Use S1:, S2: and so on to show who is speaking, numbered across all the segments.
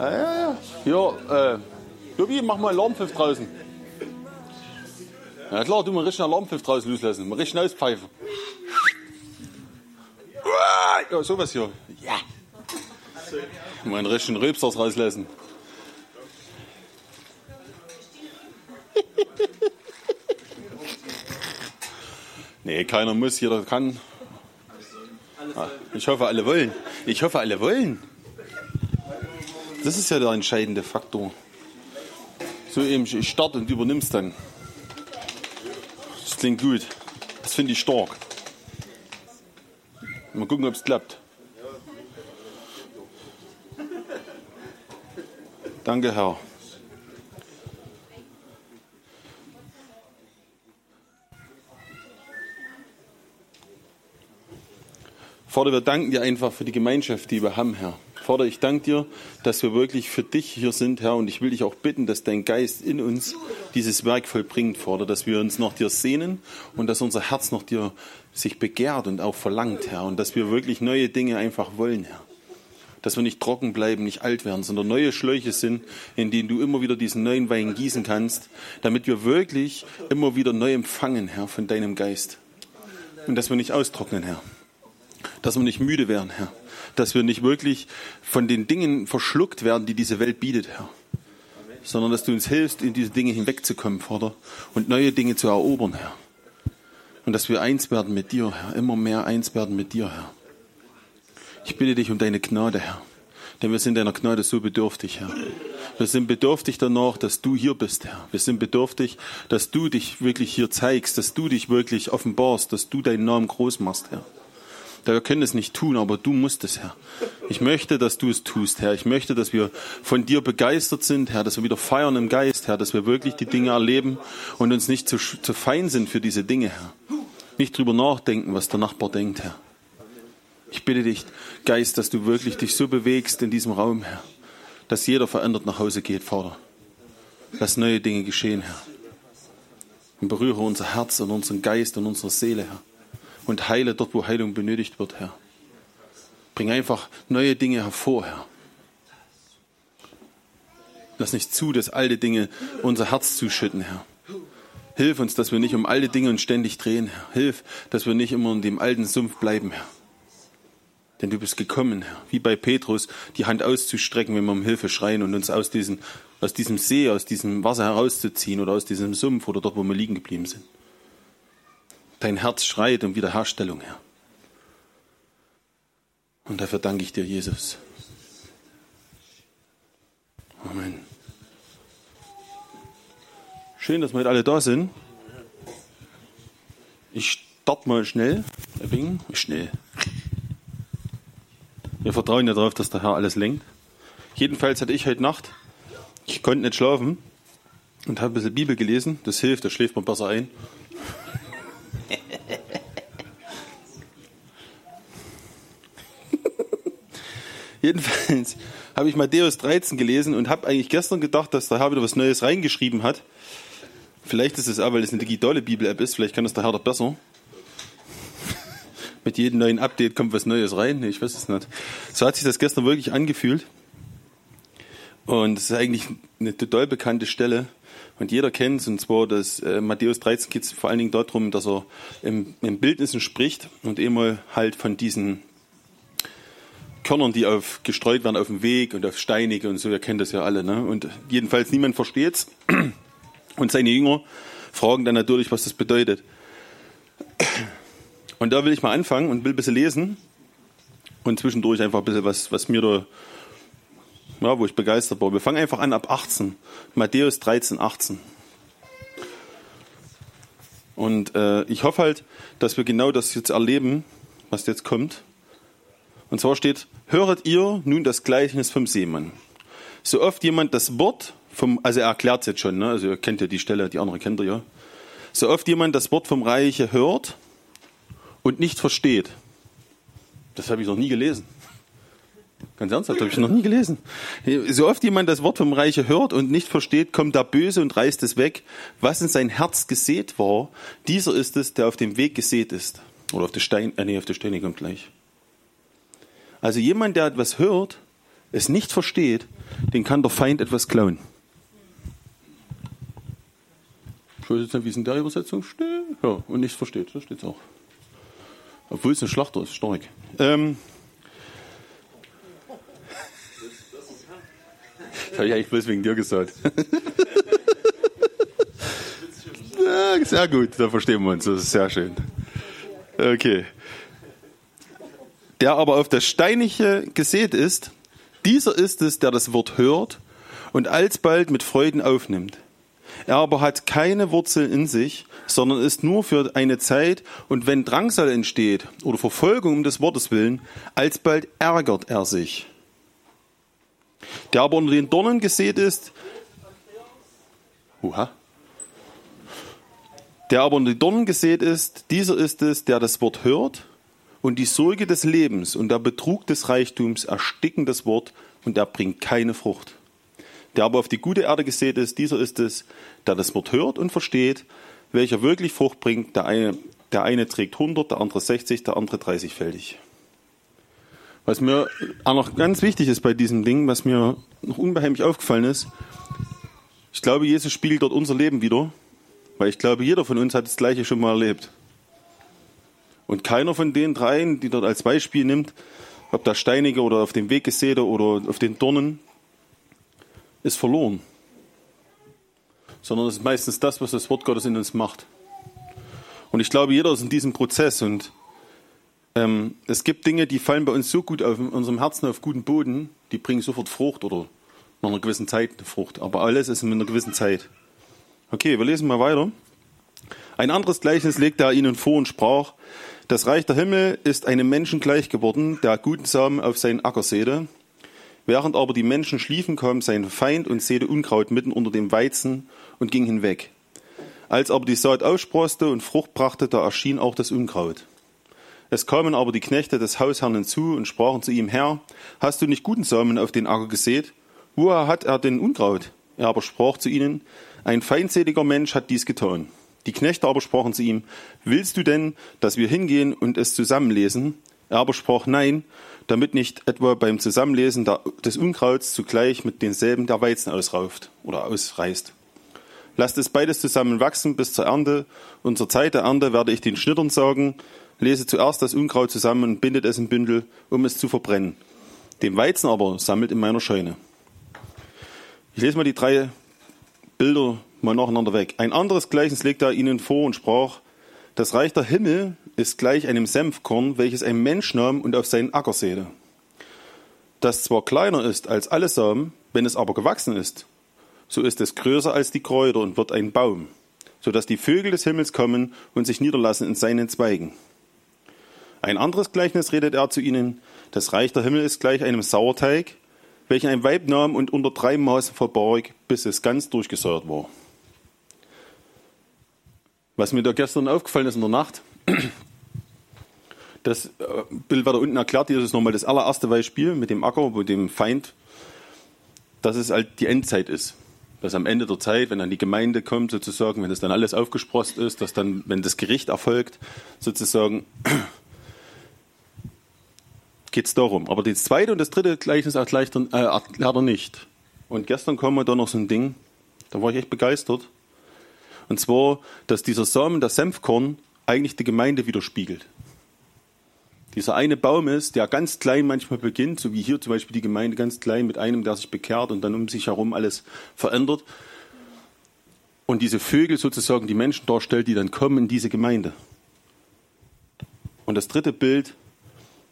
S1: Ja, ja, ja. Hier, äh, Tobi, mach mal Alarmpfiff draußen. Ja klar, du mal richtig einen Alarmpfiff draußen loslassen. Mal richtig auspfeifen. Ja, sowas hier. Ja. Mal einen richtigen Röpsters rauslassen. nee, keiner muss, jeder kann. Ah, Ich hoffe, alle wollen. Ich hoffe, alle wollen. Das ist ja der entscheidende Faktor. So eben, ich starte und übernimmst dann. Das klingt gut. Das finde ich stark. Mal gucken, ob es klappt. Danke, Herr. Vater, wir danken dir einfach für die Gemeinschaft, die wir haben, Herr. Vater, ich danke dir, dass wir wirklich für dich hier sind, Herr. Und ich will dich auch bitten, dass dein Geist in uns dieses Werk vollbringt, Vater, dass wir uns nach dir sehnen und dass unser Herz nach dir sich begehrt und auch verlangt, Herr. Und dass wir wirklich neue Dinge einfach wollen, Herr. Dass wir nicht trocken bleiben, nicht alt werden, sondern neue Schläuche sind, in denen du immer wieder diesen neuen Wein gießen kannst, damit wir wirklich immer wieder neu empfangen, Herr, von deinem Geist. Und dass wir nicht austrocknen, Herr dass wir nicht müde werden, Herr. Dass wir nicht wirklich von den Dingen verschluckt werden, die diese Welt bietet, Herr. Sondern dass du uns hilfst, in diese Dinge hinwegzukommen, Vater, und neue Dinge zu erobern, Herr. Und dass wir eins werden mit dir, Herr. Immer mehr eins werden mit dir, Herr. Ich bitte dich um deine Gnade, Herr. Denn wir sind deiner Gnade so bedürftig, Herr. Wir sind bedürftig danach, dass du hier bist, Herr. Wir sind bedürftig, dass du dich wirklich hier zeigst, dass du dich wirklich offenbarst, dass du deinen Namen groß machst, Herr. Wir können es nicht tun, aber du musst es, Herr. Ich möchte, dass du es tust, Herr. Ich möchte, dass wir von dir begeistert sind, Herr, dass wir wieder feiern im Geist, Herr, dass wir wirklich die Dinge erleben und uns nicht zu, zu fein sind für diese Dinge, Herr. Nicht drüber nachdenken, was der Nachbar denkt, Herr. Ich bitte dich, Geist, dass du wirklich dich so bewegst in diesem Raum, Herr, dass jeder verändert nach Hause geht, Vater. Dass neue Dinge geschehen, Herr. Und berühre unser Herz und unseren Geist und unsere Seele, Herr und heile dort, wo Heilung benötigt wird, Herr. Bring einfach neue Dinge hervor, Herr. Lass nicht zu, dass alte Dinge unser Herz zuschütten, Herr. Hilf uns, dass wir nicht um alte Dinge uns ständig drehen, Herr. Hilf, dass wir nicht immer in dem alten Sumpf bleiben, Herr. Denn du bist gekommen, Herr, wie bei Petrus, die Hand auszustrecken, wenn wir um Hilfe schreien und uns aus diesem, aus diesem See, aus diesem Wasser herauszuziehen oder aus diesem Sumpf oder dort, wo wir liegen geblieben sind. Dein Herz schreit um Wiederherstellung, Herr. Und dafür danke ich dir, Jesus. Amen. Schön, dass wir heute alle da sind. Ich starte mal schnell. Schnell. Wir vertrauen ja darauf, dass der Herr alles lenkt. Jedenfalls hatte ich heute Nacht, ich konnte nicht schlafen und habe ein bisschen Bibel gelesen. Das hilft, da schläft man besser ein. Jedenfalls habe ich Matthäus 13 gelesen und habe eigentlich gestern gedacht, dass der Herr wieder was Neues reingeschrieben hat. Vielleicht ist es auch, weil es eine digitale Bibel-App ist, vielleicht kann das der Herr doch besser. Mit jedem neuen Update kommt was Neues rein. Ich weiß es nicht. So hat sich das gestern wirklich angefühlt. Und es ist eigentlich eine total bekannte Stelle. Und jeder kennt es, und zwar, dass äh, Matthäus 13 geht es vor allen Dingen darum, dass er im, im Bildnissen spricht und immer halt von diesen Körnern, die auf, gestreut werden auf dem Weg und auf Steinige und so, ihr kennt das ja alle. Ne? Und jedenfalls niemand versteht's. Und seine Jünger fragen dann natürlich, was das bedeutet. Und da will ich mal anfangen und will ein bisschen lesen und zwischendurch einfach ein bisschen was, was mir da, ja, wo ich begeistert war. Wir fangen einfach an ab 18. Matthäus 13, 18. Und äh, ich hoffe halt, dass wir genau das jetzt erleben, was jetzt kommt. Und zwar steht, höret ihr nun das Gleichnis vom Seemann. So oft jemand das Wort vom, also er erklärt es jetzt schon, ne? also ihr kennt ja die Stelle, die andere kennt ihr ja. So oft jemand das Wort vom Reiche hört und nicht versteht. Das habe ich noch nie gelesen. Ganz ernsthaft, habe ich noch nie gelesen. So oft jemand das Wort vom Reiche hört und nicht versteht, kommt der Böse und reißt es weg. Was in sein Herz gesät war, dieser ist es, der auf dem Weg gesät ist. Oder auf der Stein, äh, nee, auf der Steine kommt gleich. Also jemand, der etwas hört, es nicht versteht, den kann der Feind etwas klauen. Ich weiß jetzt nicht, wie es in der Übersetzung steht. Ja, und nichts versteht, da steht es auch. Obwohl es ein Schlachter ist, stark. Ähm, das habe ich eigentlich bloß wegen dir gesagt. ja, sehr gut, da verstehen wir uns, das ist sehr schön. Okay. Der aber auf das Steinige gesät ist, dieser ist es, der das Wort hört und alsbald mit Freuden aufnimmt. Er aber hat keine Wurzel in sich, sondern ist nur für eine Zeit, und wenn Drangsal entsteht oder Verfolgung um des Wortes willen, alsbald ärgert er sich. Der aber unter den Dornen gesät ist, uha, der aber unter den Dornen gesät ist, dieser ist es, der das Wort hört und die Sorge des Lebens und der Betrug des Reichtums ersticken das Wort und er bringt keine Frucht. Der aber auf die gute Erde gesät ist, dieser ist es, der das Wort hört und versteht, welcher wirklich Frucht bringt. Der eine, der eine trägt 100, der andere 60, der andere 30-fältig. Was mir auch noch ganz wichtig ist bei diesem Ding, was mir noch unbeheimlich aufgefallen ist, ich glaube, Jesus spiegelt dort unser Leben wieder, weil ich glaube, jeder von uns hat das Gleiche schon mal erlebt. Und keiner von den dreien, die dort als Beispiel nimmt, ob der Steinige oder auf dem Weg gesäte oder auf den Dornen, ist verloren. Sondern es ist meistens das, was das Wort Gottes in uns macht. Und ich glaube, jeder ist in diesem Prozess und ähm, es gibt Dinge, die fallen bei uns so gut auf unserem Herzen auf guten Boden, die bringen sofort Frucht oder nach einer gewissen Zeit eine Frucht. Aber alles ist in einer gewissen Zeit. Okay, wir lesen mal weiter. Ein anderes Gleichnis legte er ihnen vor und sprach, das Reich der Himmel ist einem Menschen gleich geworden, der guten Samen auf seinen Acker säte. Während aber die Menschen schliefen, kam sein Feind und säte Unkraut mitten unter dem Weizen und ging hinweg. Als aber die Saat aussproste und Frucht brachte, da erschien auch das Unkraut. Es kamen aber die Knechte des Hausherrn hinzu und sprachen zu ihm, Herr, hast du nicht guten Samen auf den Acker gesät? Woher hat er denn Unkraut? Er aber sprach zu ihnen, ein feindseliger Mensch hat dies getan. Die Knechte aber sprachen zu ihm, willst du denn, dass wir hingehen und es zusammenlesen? Er aber sprach nein, damit nicht etwa beim Zusammenlesen des Unkrauts zugleich mit denselben der Weizen ausrauft oder ausreißt. Lasst es beides zusammen wachsen bis zur Ernte, und zur Zeit der Ernte werde ich den Schnittern sagen, lese zuerst das Unkraut zusammen und bindet es in Bündel, um es zu verbrennen. Den Weizen aber sammelt in meiner Scheune. Ich lese mal die drei Bilder mal nacheinander weg. Ein anderes Gleichnis legte er ihnen vor und sprach, das Reich der Himmel ist gleich einem Senfkorn, welches ein Mensch nahm und auf seinen Acker säte. Das zwar kleiner ist als alle Samen, wenn es aber gewachsen ist, so ist es größer als die Kräuter und wird ein Baum, so dass die Vögel des Himmels kommen und sich niederlassen in seinen Zweigen. Ein anderes Gleichnis redet er zu ihnen, das Reich der Himmel ist gleich einem Sauerteig, welchen ein Weib nahm und unter drei Maßen verbarg, bis es ganz durchgesäuert war. Was mir da gestern aufgefallen ist in der Nacht, das äh, Bild, was da unten erklärt, hier ist nochmal das allererste Beispiel mit dem Acker, mit dem Feind, dass es halt die Endzeit ist. Dass am Ende der Zeit, wenn dann die Gemeinde kommt, sozusagen, wenn das dann alles aufgesprost ist, dass dann, wenn das Gericht erfolgt, sozusagen, geht es darum. Aber das zweite und das dritte Gleichnis erklärt er, äh, erklärt er nicht. Und gestern kam mir da noch so ein Ding, da war ich echt begeistert. Und zwar, dass dieser Samen, das Senfkorn, eigentlich die Gemeinde widerspiegelt. Dieser eine Baum ist, der ganz klein manchmal beginnt, so wie hier zum Beispiel die Gemeinde ganz klein mit einem, der sich bekehrt und dann um sich herum alles verändert. Und diese Vögel sozusagen die Menschen darstellt, die dann kommen in diese Gemeinde. Und das dritte Bild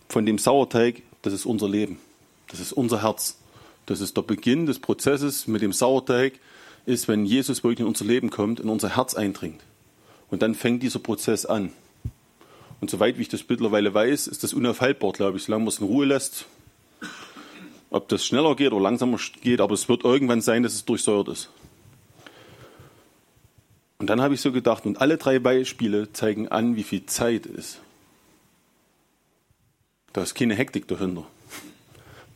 S1: von dem Sauerteig, das ist unser Leben. Das ist unser Herz. Das ist der Beginn des Prozesses mit dem Sauerteig, ist, wenn Jesus wirklich in unser Leben kommt, in unser Herz eindringt. Und dann fängt dieser Prozess an. Und soweit wie ich das mittlerweile weiß, ist das unaufhaltbar, glaube ich, solange man es in Ruhe lässt. Ob das schneller geht oder langsamer geht, aber es wird irgendwann sein, dass es durchsäuert ist. Und dann habe ich so gedacht, und alle drei Beispiele zeigen an, wie viel Zeit ist. Da ist keine Hektik dahinter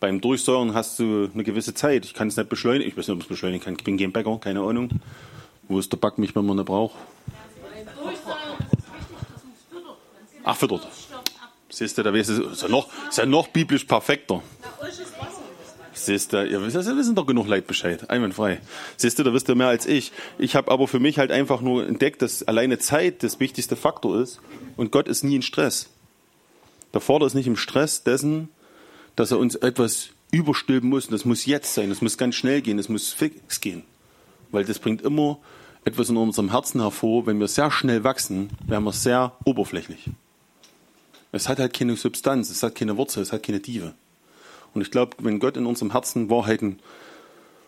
S1: beim Durchsäuern hast du eine gewisse Zeit. Ich kann es nicht beschleunigen. Ich weiß nicht, ob ich es beschleunigen kann. Ich bin kein Bäcker, keine Ahnung. Wo ist der Back mich, wenn man ihn braucht? Ach, füttert. Siehst du, da ist es ja noch, ist ja noch biblisch perfekter. Siehst du, ihr wisst, ihr wissen doch genug Leid Bescheid. Einwandfrei. Siehst du, da wisst ihr mehr als ich. Ich habe aber für mich halt einfach nur entdeckt, dass alleine Zeit das wichtigste Faktor ist und Gott ist nie in Stress. Der Vater ist nicht im Stress dessen, dass er uns etwas überstülpen muss. Und das muss jetzt sein, das muss ganz schnell gehen, das muss fix gehen. Weil das bringt immer etwas in unserem Herzen hervor. Wenn wir sehr schnell wachsen, werden wir sehr oberflächlich. Es hat halt keine Substanz, es hat keine Wurzel, es hat keine Tiefe. Und ich glaube, wenn Gott in unserem Herzen Wahrheiten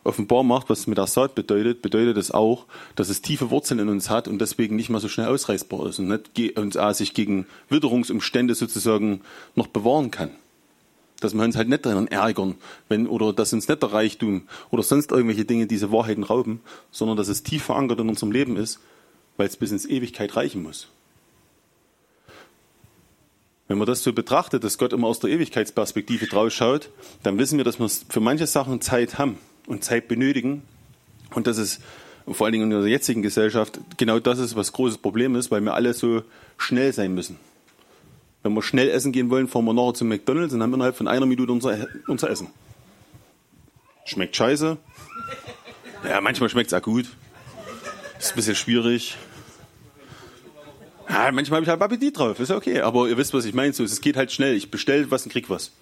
S1: offenbar macht, was mit der Saat bedeutet, bedeutet es auch, dass es tiefe Wurzeln in uns hat und deswegen nicht mehr so schnell ausreißbar ist und nicht und sich gegen Witterungsumstände sozusagen noch bewahren kann. Dass wir uns halt nicht daran ärgern, wenn, oder dass uns nicht der Reichtum oder sonst irgendwelche Dinge diese Wahrheiten rauben, sondern dass es tief verankert in unserem Leben ist, weil es bis ins Ewigkeit reichen muss. Wenn man das so betrachtet, dass Gott immer aus der Ewigkeitsperspektive draus schaut, dann wissen wir, dass wir für manche Sachen Zeit haben und Zeit benötigen. Und das ist vor allen Dingen in der jetzigen Gesellschaft genau das ist, was großes Problem ist, weil wir alle so schnell sein müssen. Wenn wir schnell essen gehen wollen, fahren wir nachher zum McDonalds und haben innerhalb von einer Minute unser, unser Essen. Schmeckt scheiße. Ja, manchmal schmeckt es auch gut. Ist ein bisschen schwierig. Ja, manchmal habe ich halt Appetit drauf, ist okay. Aber ihr wisst, was ich meine. So, es geht halt schnell. Ich bestelle was und krieg was.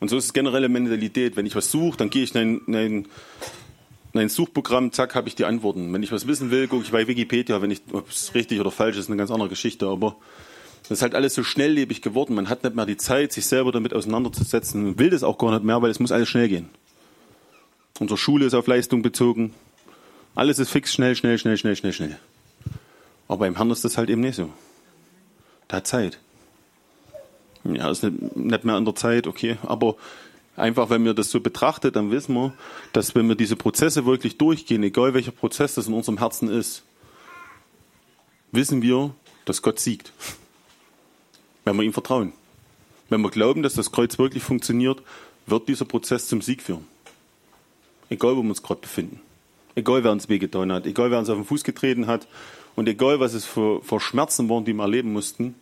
S1: Und so ist es generelle Mentalität. Wenn ich was suche, dann gehe ich in ein, in ein Suchprogramm, zack, habe ich die Antworten. Wenn ich was wissen will, gucke ich bei Wikipedia. Wenn ich, ob es richtig oder falsch ist, eine ganz andere Geschichte. Aber das ist halt alles so schnelllebig geworden. Man hat nicht mehr die Zeit, sich selber damit auseinanderzusetzen. Man will das auch gar nicht mehr, weil es muss alles schnell gehen. Unsere Schule ist auf Leistung bezogen. Alles ist fix, schnell, schnell, schnell, schnell, schnell, schnell. Aber beim Herrn ist das halt eben nicht so. Der hat Zeit. Ja, ist nicht, nicht mehr an der Zeit, okay. Aber einfach, wenn wir das so betrachtet, dann wissen wir, dass wenn wir diese Prozesse wirklich durchgehen, egal welcher Prozess das in unserem Herzen ist, wissen wir, dass Gott siegt. Wenn wir ihm vertrauen. Wenn wir glauben, dass das Kreuz wirklich funktioniert, wird dieser Prozess zum Sieg führen. Egal, wo wir uns gerade befinden. Egal, wer uns wehgetan hat. Egal, wer uns auf den Fuß getreten hat und egal, was es für, für Schmerzen waren, die wir erleben mussten,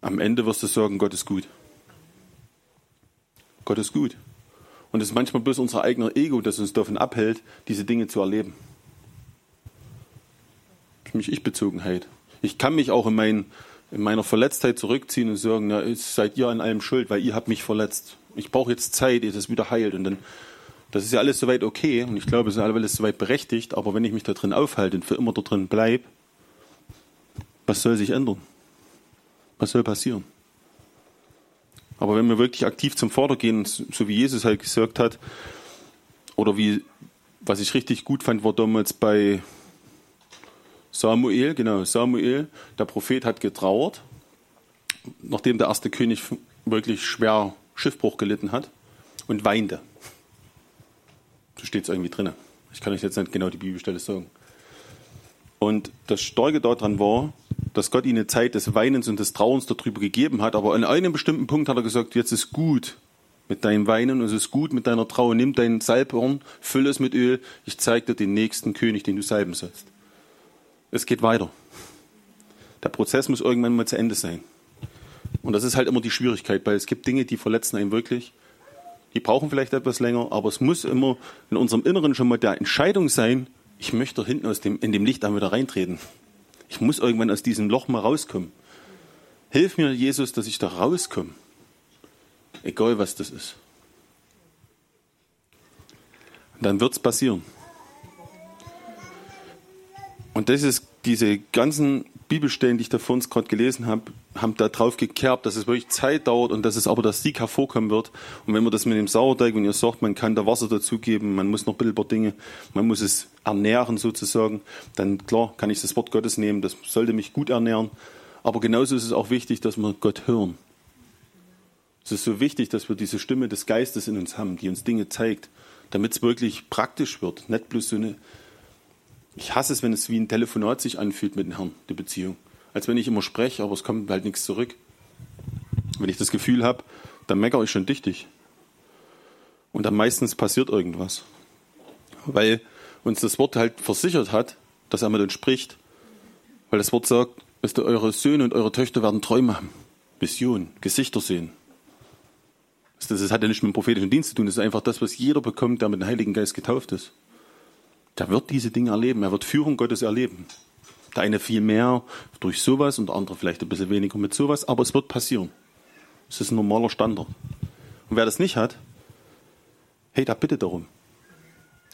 S1: am Ende wirst du sagen, Gott ist gut. Gott ist gut. Und es ist manchmal bloß unser eigener Ego, das uns davon abhält, diese Dinge zu erleben. Für mich Ich-Bezogenheit. Ich kann mich auch in, mein, in, meiner Verletztheit zurückziehen und sagen, na, seid ihr an allem schuld, weil ihr habt mich verletzt. Ich brauche jetzt Zeit, ehe das wieder heilt. Und dann das ist ja alles soweit okay und ich glaube, es ist alles soweit berechtigt, aber wenn ich mich da drin aufhalte und für immer da drin bleibe, was soll sich ändern? Was soll passieren? Aber wenn wir wirklich aktiv zum Vater gehen, so wie Jesus halt gesagt hat, oder wie, was ich richtig gut fand, war damals bei Samuel, genau, Samuel, der Prophet hat getrauert, nachdem der erste König wirklich schwer Schiffbruch gelitten hat und weinte. So steht es irgendwie drin. Ich kann euch jetzt nicht genau die Bibelstelle sagen. Und das Starke daran war, dass Gott ihnen Zeit des Weinens und des Trauens darüber gegeben hat. Aber an einem bestimmten Punkt hat er gesagt, jetzt ist gut mit deinem Weinen und es ist gut mit deiner Trauer. Nimm dein Salbhorn, fülle es mit Öl. Ich zeige dir den nächsten König, den du salben sollst. Es geht weiter. Der Prozess muss irgendwann mal zu Ende sein. Und das ist halt immer die Schwierigkeit, weil es gibt Dinge, die verletzen einen wirklich die brauchen vielleicht etwas länger, aber es muss immer in unserem Inneren schon mal der Entscheidung sein, ich möchte hinten aus dem, in dem Licht dann wieder reintreten. Ich muss irgendwann aus diesem Loch mal rauskommen. Hilf mir, Jesus, dass ich da rauskomme. Egal, was das ist. Und dann wird es passieren. Und das ist diese ganzen Bibelstellen, die ich da vor uns gerade gelesen habe, haben da drauf gekerbt, dass es wirklich Zeit dauert und dass es aber das Sieg hervorkommen wird. Und wenn man das mit dem Sauerteig, wenn ihr sagt, man kann da Wasser dazugeben, man muss noch ein paar Dinge, man muss es ernähren sozusagen, dann klar kann ich das Wort Gottes nehmen, das sollte mich gut ernähren. Aber genauso ist es auch wichtig, dass wir Gott hören. Es ist so wichtig, dass wir diese Stimme des Geistes in uns haben, die uns Dinge zeigt, damit es wirklich praktisch wird, nicht bloß so eine ich hasse es, wenn es wie ein Telefonat sich anfühlt mit dem Herrn, die Beziehung. Als wenn ich immer spreche, aber es kommt halt nichts zurück. Wenn ich das Gefühl habe, dann meckere ich schon dichtig. Und dann meistens passiert irgendwas. Weil uns das Wort halt versichert hat, dass er mit uns spricht. Weil das Wort sagt, ihr, eure Söhne und eure Töchter werden Träume haben. Vision, Gesichter sehen. Das hat ja nicht mit dem prophetischen Dienst zu tun, das ist einfach das, was jeder bekommt, der mit dem Heiligen Geist getauft ist. Der wird diese Dinge erleben, er wird Führung Gottes erleben. Der eine viel mehr durch sowas und der andere vielleicht ein bisschen weniger mit sowas, aber es wird passieren. Es ist ein normaler Standard. Und wer das nicht hat, hey, da bitte darum.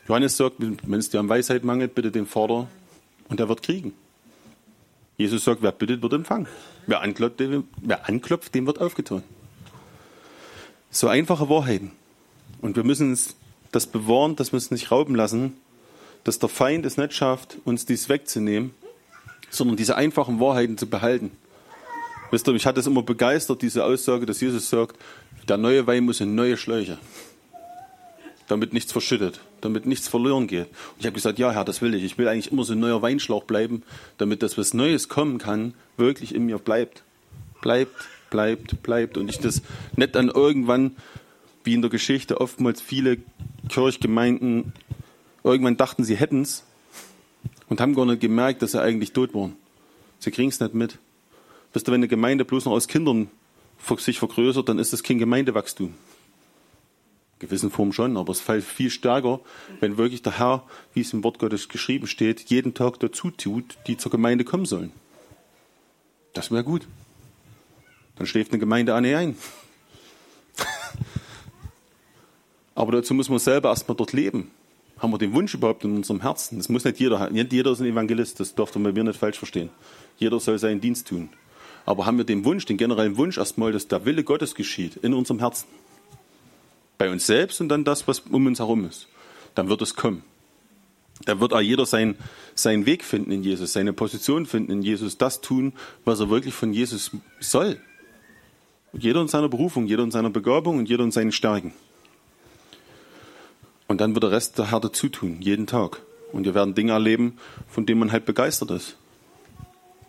S1: Johannes sagt, wenn es dir an Weisheit mangelt, bitte den Vater und er wird kriegen. Jesus sagt, wer bittet, wird empfangen. Wer anklopft, dem, wer anklopft, dem wird aufgetan. So einfache Wahrheiten. Und wir müssen uns das bewahren, dass wir es nicht rauben lassen, dass der Feind es nicht schafft, uns dies wegzunehmen, sondern diese einfachen Wahrheiten zu behalten. Wisst ihr, mich hat es immer begeistert, diese Aussage, dass Jesus sagt, der neue Wein muss in neue Schläuche, damit nichts verschüttet, damit nichts verloren geht. Und ich habe gesagt, ja Herr, das will ich. Ich will eigentlich immer so ein neuer Weinschlauch bleiben, damit das, was Neues kommen kann, wirklich in mir bleibt. Bleibt, bleibt, bleibt. Und ich das nicht dann irgendwann, wie in der Geschichte oftmals viele Kirchgemeinden, irgendwann dachten, sie hätten es und haben gar nicht gemerkt, dass sie eigentlich tot waren. Sie kriegen es nicht mit. Wisst ihr, wenn eine Gemeinde bloß noch aus Kindern sich vergrößert, dann ist das kein Gemeindewachstum. In gewissen Form schon, aber es fällt viel stärker, wenn wirklich der Herr, wie es im Wort Gottes geschrieben steht, jeden Tag dazu tut, die zur Gemeinde kommen sollen. Das wäre gut. Dann schläft eine Gemeinde an ein. aber dazu muss man selber erstmal dort leben. Haben wir den Wunsch überhaupt in unserem Herzen? Das muss nicht jeder haben. Nicht jeder ist ein Evangelist, das dürfte man mir nicht falsch verstehen. Jeder soll seinen Dienst tun. Aber haben wir den Wunsch, den generellen Wunsch erstmal, dass der Wille Gottes geschieht in unserem Herzen? Bei uns selbst und dann das, was um uns herum ist. Dann wird es kommen. Dann wird auch jeder sein, seinen Weg finden in Jesus, seine Position finden in Jesus, das tun, was er wirklich von Jesus soll. Jeder in seiner Berufung, jeder in seiner Begabung und jeder in seinen Stärken. Und dann wird der Rest der Herr dazu tun, jeden Tag. Und wir werden Dinge erleben, von denen man halt begeistert ist.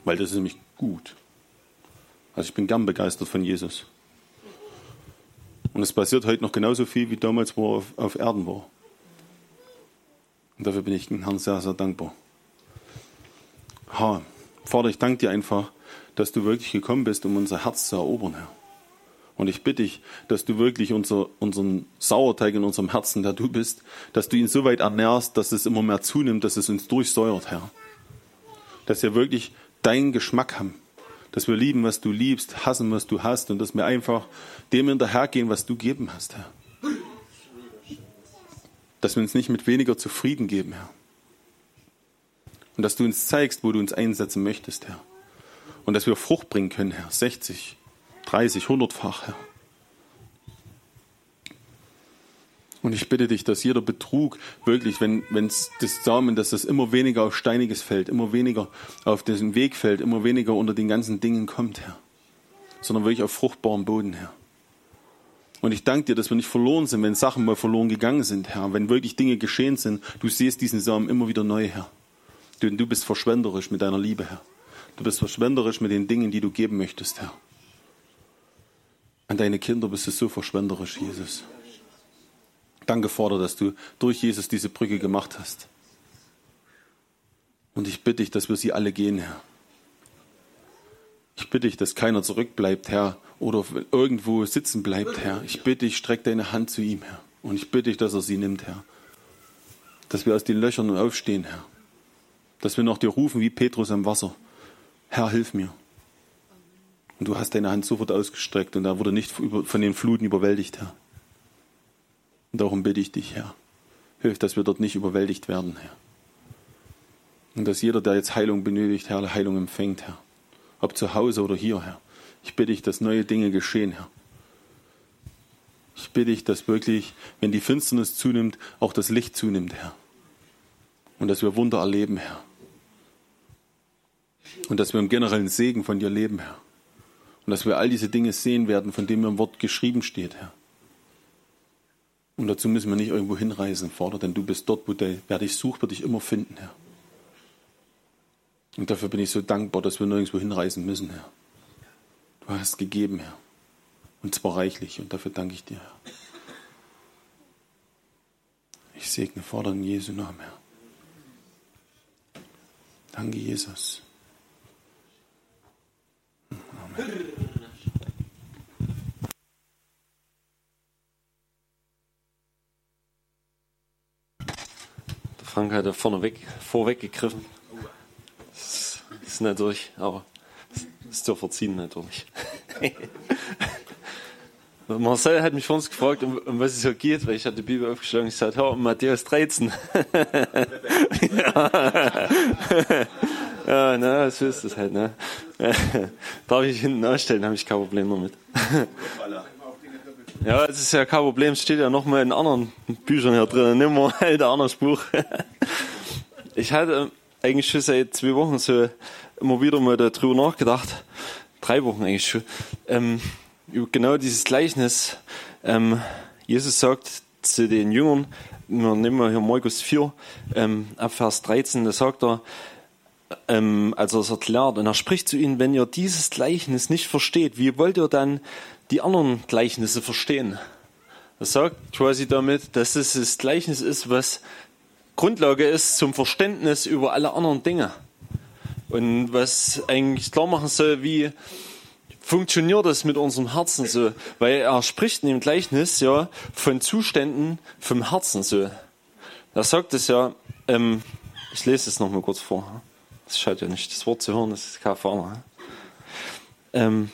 S1: Weil das ist nämlich gut. Also ich bin gern begeistert von Jesus. Und es passiert heute noch genauso viel wie damals, wo er auf, auf Erden war. Und dafür bin ich dem Herrn sehr, sehr dankbar. Ha, Vater, ich danke dir einfach, dass du wirklich gekommen bist, um unser Herz zu erobern, Herr. Und ich bitte dich, dass du wirklich unser, unseren Sauerteig in unserem Herzen, der du bist, dass du ihn so weit ernährst, dass es immer mehr zunimmt, dass es uns durchsäuert, Herr. Dass wir wirklich deinen Geschmack haben dass wir lieben, was du liebst, hassen, was du hast und dass wir einfach dem hinterhergehen, was du geben hast, Herr. Dass wir uns nicht mit weniger zufrieden geben, Herr. Und dass du uns zeigst, wo du uns einsetzen möchtest, Herr. Und dass wir Frucht bringen können, Herr. 60, 30, 100-fach, Herr. Und ich bitte dich, dass jeder Betrug wirklich, wenn es das Samen, dass das immer weniger auf steiniges fällt, immer weniger auf diesen Weg fällt, immer weniger unter den ganzen Dingen kommt, Herr. Sondern wirklich auf fruchtbarem Boden, Herr. Und ich danke dir, dass wir nicht verloren sind, wenn Sachen mal verloren gegangen sind, Herr. Wenn wirklich Dinge geschehen sind, du siehst diesen Samen immer wieder neu, Herr. Du, du bist verschwenderisch mit deiner Liebe, Herr. Du bist verschwenderisch mit den Dingen, die du geben möchtest, Herr. An deine Kinder bist du so verschwenderisch, Jesus. Danke, Vater, dass du durch Jesus diese Brücke gemacht hast. Und ich bitte dich, dass wir sie alle gehen, Herr. Ich bitte dich, dass keiner zurückbleibt, Herr, oder irgendwo sitzen bleibt, Herr. Ich bitte dich, streck deine Hand zu ihm, Herr. Und ich bitte dich, dass er sie nimmt, Herr. Dass wir aus den Löchern aufstehen, Herr. Dass wir noch dir rufen wie Petrus am Wasser. Herr, hilf mir. Und du hast deine Hand sofort ausgestreckt und er wurde nicht von den Fluten überwältigt, Herr. Und darum bitte ich dich, Herr, hilf, dass wir dort nicht überwältigt werden, Herr. Und dass jeder, der jetzt Heilung benötigt, Herr, Heilung empfängt, Herr. Ob zu Hause oder hier, Herr. Ich bitte dich, dass neue Dinge geschehen, Herr. Ich bitte dich, dass wirklich, wenn die Finsternis zunimmt, auch das Licht zunimmt, Herr. Und dass wir Wunder erleben, Herr. Und dass wir im generellen Segen von dir leben, Herr. Und dass wir all diese Dinge sehen werden, von denen im Wort geschrieben steht, Herr. Und dazu müssen wir nicht irgendwo hinreisen, Vater, denn du bist dort, wo der, wer dich sucht, wird dich immer finden, Herr. Und dafür bin ich so dankbar, dass wir nirgendwo hinreisen müssen, Herr. Du hast gegeben, Herr. Und zwar reichlich. Und dafür danke ich dir, Herr. Ich segne, Vater, in Jesu Namen, Herr. Danke, Jesus. Amen.
S2: Frank hat da vorne weg, vorweggegriffen. Das ist natürlich, aber das ist zu verziehen natürlich. Marcel hat mich vor uns gefragt, um, um, was es hier geht, weil ich hatte die Bibel aufgeschlagen. Ich sagte, um Matthäus 13. ja. ja, na, so ist das halt, ne? Darf ich hinten ausstellen, habe ich kein Problem damit. Ja, es ist ja kein Problem, es steht ja nochmal in anderen Büchern hier drin, nimm mal halt ein anderes Buch. ich hatte eigentlich schon seit zwei Wochen so immer wieder mal darüber nachgedacht, drei Wochen eigentlich schon, ähm, genau dieses Gleichnis. Ähm, Jesus sagt zu den Jüngern, wir nehmen wir hier Markus 4, ähm, ab Vers 13, da sagt er, ähm, als er erklärt, und er spricht zu ihnen, wenn ihr dieses Gleichnis nicht versteht, wie wollt ihr dann die anderen Gleichnisse verstehen? Er sagt quasi damit, dass es das Gleichnis ist, was Grundlage ist zum Verständnis über alle anderen Dinge. Und was eigentlich klar machen soll, wie funktioniert das mit unserem Herzen so? Weil er spricht in dem Gleichnis ja von Zuständen vom Herzen so. Er sagt es ja, ähm, ich lese es nochmal kurz vor. Das schaut ja nicht, das Wort zu hören, das ist kein Fahrer. Ähm,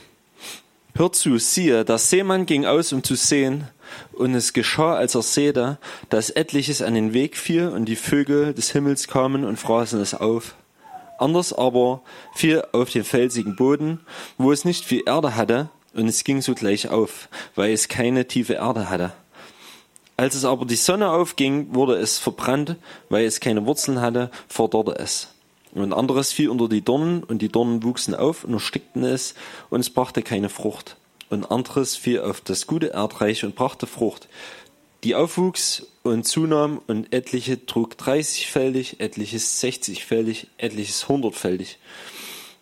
S2: Hört zu, siehe, der Seemann ging aus, um zu sehen, und es geschah, als er säte, dass etliches an den Weg fiel, und die Vögel des Himmels kamen und fraßen es auf. Anders aber fiel auf den felsigen Boden, wo es nicht viel Erde hatte, und es ging sogleich auf, weil es keine tiefe Erde hatte. Als es aber die Sonne aufging, wurde es verbrannt, weil es keine Wurzeln hatte, verdorrte es. Und anderes fiel unter die Dornen, und die Dornen wuchsen auf und erstickten es, und es brachte keine Frucht. Und anderes fiel auf das gute Erdreich und brachte Frucht, die aufwuchs und zunahm, und etliche trug dreißigfältig, etliches sechzigfältig, etliches hundertfältig.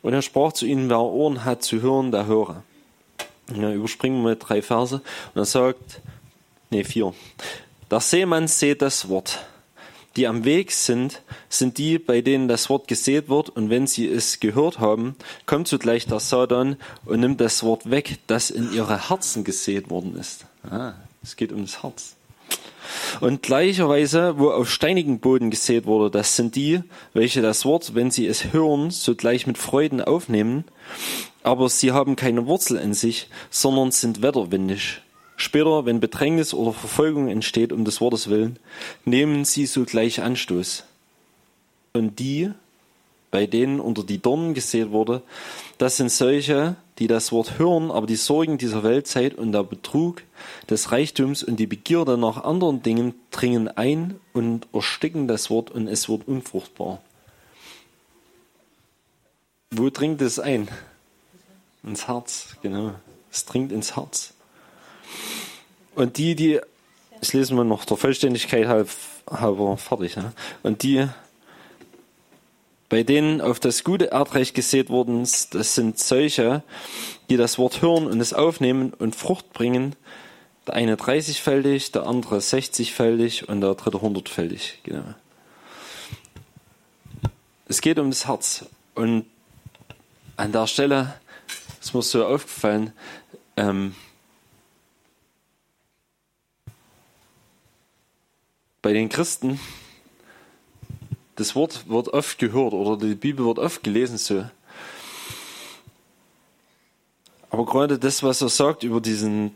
S2: Und er sprach zu ihnen, wer Ohren hat zu hören, der höre. Ja, überspringen wir drei Verse. Und er sagt, nee, vier. Der Seemann seht das Wort die am Weg sind, sind die, bei denen das Wort gesät wird, und wenn sie es gehört haben, kommt zugleich der Satan und nimmt das Wort weg, das in ihre Herzen gesät worden ist. Ah, es geht um das Herz. Und gleicherweise, wo auf steinigen Boden gesät wurde, das sind die, welche das Wort, wenn sie es hören, sogleich mit Freuden aufnehmen, aber sie haben keine Wurzel in sich, sondern sind wetterwindig Später, wenn Bedrängnis oder Verfolgung entsteht um des Wortes willen, nehmen sie sogleich Anstoß. Und die, bei denen unter die Dornen gesät wurde, das sind solche, die das Wort hören, aber die Sorgen dieser Weltzeit und der Betrug des Reichtums und die Begierde nach anderen Dingen dringen ein und ersticken das Wort und es wird unfruchtbar. Wo dringt es ein? Ins Herz, genau. Es dringt ins Herz. Und die, die, ich lese mal noch der Vollständigkeit halb, halber fertig, ne? und die, bei denen auf das gute Erdreich gesät wurden, das sind solche, die das Wort hören und es aufnehmen und Frucht bringen. Der eine 30-fältig, der andere 60-fältig und der dritte 100-fältig. Genau. Es geht um das Herz. Und an der Stelle ist mir so aufgefallen, ähm, bei den Christen, das Wort wird oft gehört oder die Bibel wird oft gelesen so. Aber gerade das, was er sagt über diesen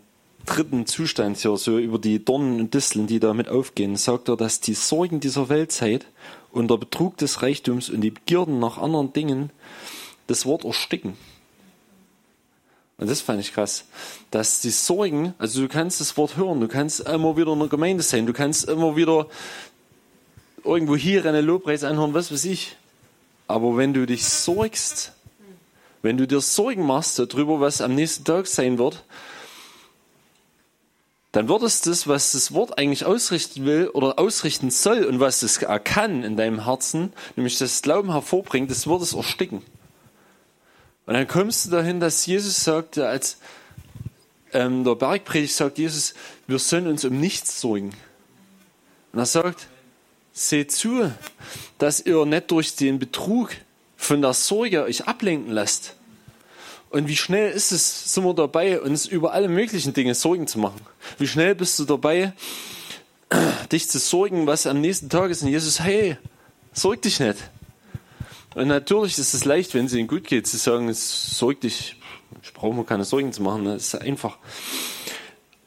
S2: dritten Zustand hier, so über die Dornen und Disteln, die damit aufgehen, sagt er, dass die Sorgen dieser Weltzeit und der Betrug des Reichtums und die Begierden nach anderen Dingen das Wort ersticken. Und das fand ich krass. Dass die Sorgen, also du kannst das Wort hören, du kannst immer wieder in der Gemeinde sein, du kannst immer wieder irgendwo hier eine Lobpreis anhören, was weiß ich. Aber wenn du dich sorgst, wenn du dir Sorgen machst darüber, was am nächsten Tag sein wird, dann wird es das, was das Wort eigentlich ausrichten will oder ausrichten soll und was es kann in deinem Herzen, nämlich das Glauben hervorbringt, das wird es ersticken. Und dann kommst du dahin, dass Jesus sagt, als ähm, der Bergpredigt sagt Jesus, wir sollen uns um nichts sorgen. Und er sagt, seht zu, dass ihr nicht durch den Betrug von der Sorge euch ablenken lasst. Und wie schnell ist es, sind wir dabei, uns über alle möglichen Dinge Sorgen zu machen? Wie schnell bist du dabei, dich zu sorgen, was am nächsten Tag ist. Und Jesus, hey, sorg dich nicht. Und natürlich ist es leicht, wenn es ihnen gut geht, zu sagen, sorg dich, ich brauche mir keine Sorgen zu machen, das ist einfach.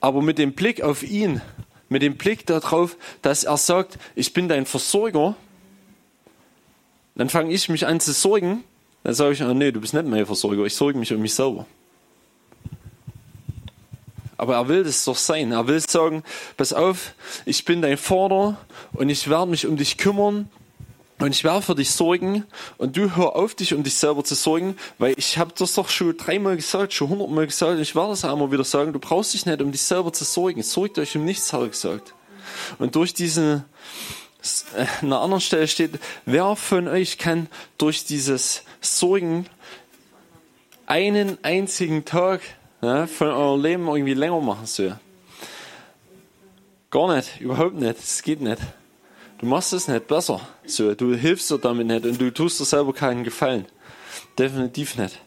S2: Aber mit dem Blick auf ihn, mit dem Blick darauf, dass er sagt, ich bin dein Versorger, dann fange ich mich an zu sorgen, dann sage ich, oh nee, du bist nicht mein Versorger, ich sorge mich um mich selber. Aber er will das doch sein. Er will sagen, pass auf, ich bin dein Vater und ich werde mich um dich kümmern und ich werde für dich sorgen und du hör auf, dich um dich selber zu sorgen, weil ich habe das doch schon dreimal gesagt, schon hundertmal gesagt und ich werde auch immer wieder sagen, du brauchst dich nicht um dich selber zu sorgen. Sorgt euch um nichts, habe ich gesagt. Und durch diese, äh, an einer anderen Stelle steht, wer von euch kann durch dieses Sorgen einen einzigen Tag ja, von eurem Leben irgendwie länger machen so. Gar nicht, überhaupt nicht, es geht nicht. Du machst es nicht besser. So, du hilfst dir damit nicht und du tust dir selber keinen Gefallen. Definitiv nicht.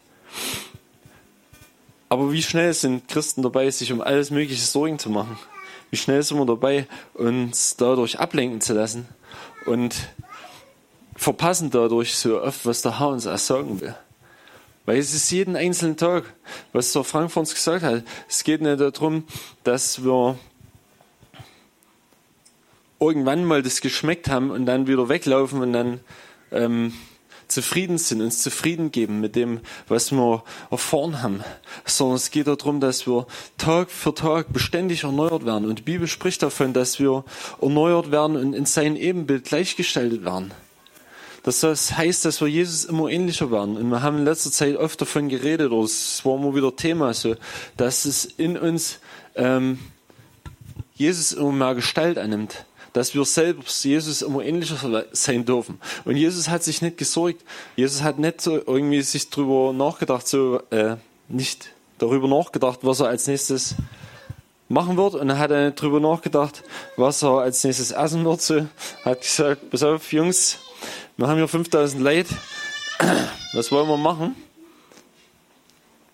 S2: Aber wie schnell sind Christen dabei, sich um alles Mögliche Sorgen zu machen? Wie schnell sind wir dabei, uns dadurch ablenken zu lassen und verpassen dadurch so oft, was der Herr uns sagen will? Weil es ist jeden einzelnen Tag, was der Frank von uns gesagt hat. Es geht nicht darum, dass wir irgendwann mal das geschmeckt haben und dann wieder weglaufen und dann ähm, zufrieden sind, uns zufrieden geben mit dem, was wir erfahren haben, sondern es geht darum, dass wir Tag für Tag beständig erneuert werden. Und die Bibel spricht davon, dass wir erneuert werden und in sein Ebenbild gleichgestaltet werden. Das heißt, dass wir Jesus immer ähnlicher werden. Und wir haben in letzter Zeit oft davon geredet, oder es war immer wieder Thema, so, dass es in uns ähm, Jesus immer mehr Gestalt annimmt. Dass wir selbst Jesus immer ähnlicher sein dürfen. Und Jesus hat sich nicht gesorgt. Jesus hat nicht so irgendwie sich darüber nachgedacht, so äh, nicht darüber nachgedacht, was er als nächstes machen wird. Und er hat nicht darüber nachgedacht, was er als nächstes essen wird. So hat gesagt, pass auf, Jungs, wir haben hier 5000 Leute. Was wollen wir machen?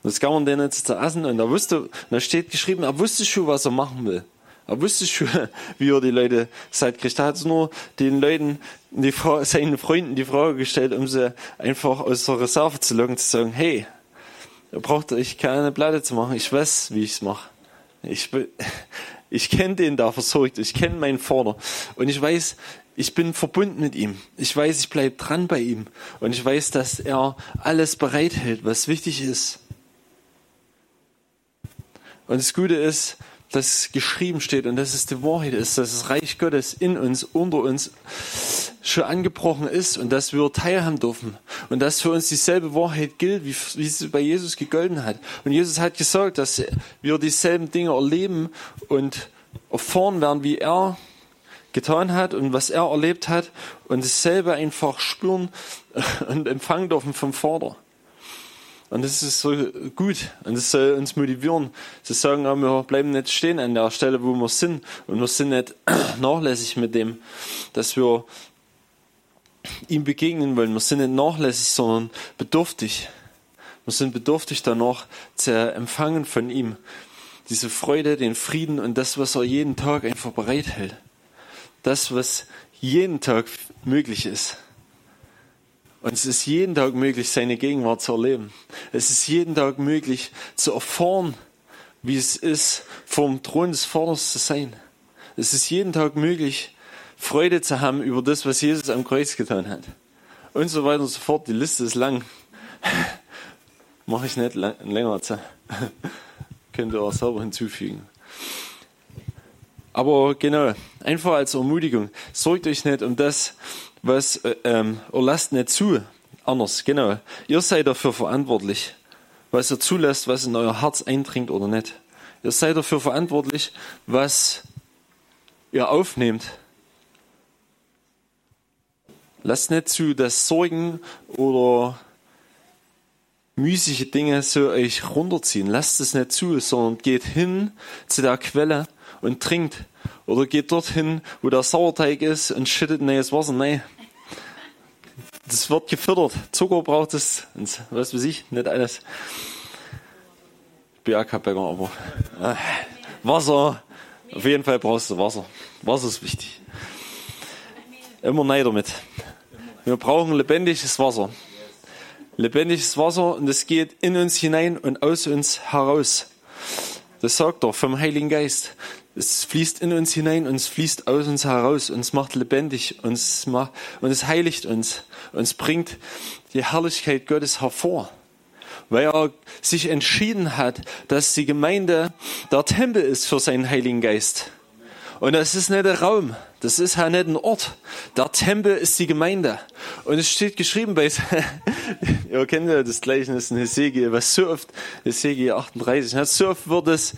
S2: Das kann man denen jetzt zu essen. Und er wusste, da steht geschrieben, er wusste schon, was er machen will. Er wusste schon, wie er die Leute satt kriegt. Er hat nur den Leuten, die, seinen Freunden die Frage gestellt, um sie einfach aus der Reserve zu locken, zu sagen, hey, ihr braucht euch keine Platte zu machen. Ich weiß, wie ich es mache. Ich, ich kenne den da versorgt. Ich kenne meinen Vater. Und ich weiß, ich bin verbunden mit ihm. Ich weiß, ich bleibe dran bei ihm. Und ich weiß, dass er alles bereithält, was wichtig ist. Und das Gute ist, dass geschrieben steht und dass es die Wahrheit ist, dass das Reich Gottes in uns, unter uns schon angebrochen ist und dass wir teilhaben dürfen. Und dass für uns dieselbe Wahrheit gilt, wie, wie sie bei Jesus gegolten hat. Und Jesus hat gesagt, dass wir dieselben Dinge erleben und erfahren werden, wie er getan hat und was er erlebt hat und dasselbe einfach spüren und empfangen dürfen vom Vater. Und das ist so gut und das soll uns motivieren, zu sagen, wir bleiben nicht stehen an der Stelle, wo wir sind und wir sind nicht nachlässig mit dem, dass wir ihm begegnen wollen. Wir sind nicht nachlässig, sondern bedürftig. Wir sind bedürftig danach zu empfangen von ihm. Diese Freude, den Frieden und das, was er jeden Tag einfach bereithält das, was jeden Tag möglich ist. Und es ist jeden Tag möglich, seine Gegenwart zu erleben. Es ist jeden Tag möglich, zu erfahren, wie es ist, vom Thron des Vaters zu sein. Es ist jeden Tag möglich, Freude zu haben über das, was Jesus am Kreuz getan hat. Und so weiter und so fort. Die Liste ist lang. Mache ich nicht länger. Könnt ihr auch selber hinzufügen. Aber genau, einfach als Ermutigung, sorgt euch nicht um das, was, äh, ähm, oder lasst nicht zu. Anders, genau. Ihr seid dafür verantwortlich, was ihr zulässt, was in euer Herz eindringt oder nicht. Ihr seid dafür verantwortlich, was ihr aufnehmt. Lasst nicht zu, dass Sorgen oder müßige Dinge so euch runterziehen. Lasst es nicht zu, sondern geht hin zu der Quelle und trinkt. Oder geht dorthin, wo der Sauerteig ist und schüttet neues Wasser. Nein. Das wird gefüttert. Zucker braucht es. Was weiß ich, nicht alles. Ich bin auch kein Bäcker, aber äh, Wasser, Auf jeden Fall brauchst du Wasser. Wasser ist wichtig. Immer nein damit. Wir brauchen lebendiges Wasser. Lebendiges Wasser und es geht in uns hinein und aus uns heraus. Das sagt er vom Heiligen Geist. Es fließt in uns hinein und es fließt aus uns heraus und es macht lebendig und es, macht, und es heiligt uns und es bringt die Herrlichkeit Gottes hervor. Weil er sich entschieden hat, dass die Gemeinde der Tempel ist für seinen Heiligen Geist. Und das ist nicht der Raum, das ist ja nicht ein Ort. Der Tempel ist die Gemeinde. Und es steht geschrieben bei, ihr kennt ja das Gleichnis in Hesekiel, was so oft, Hesekiel 38, so oft wird es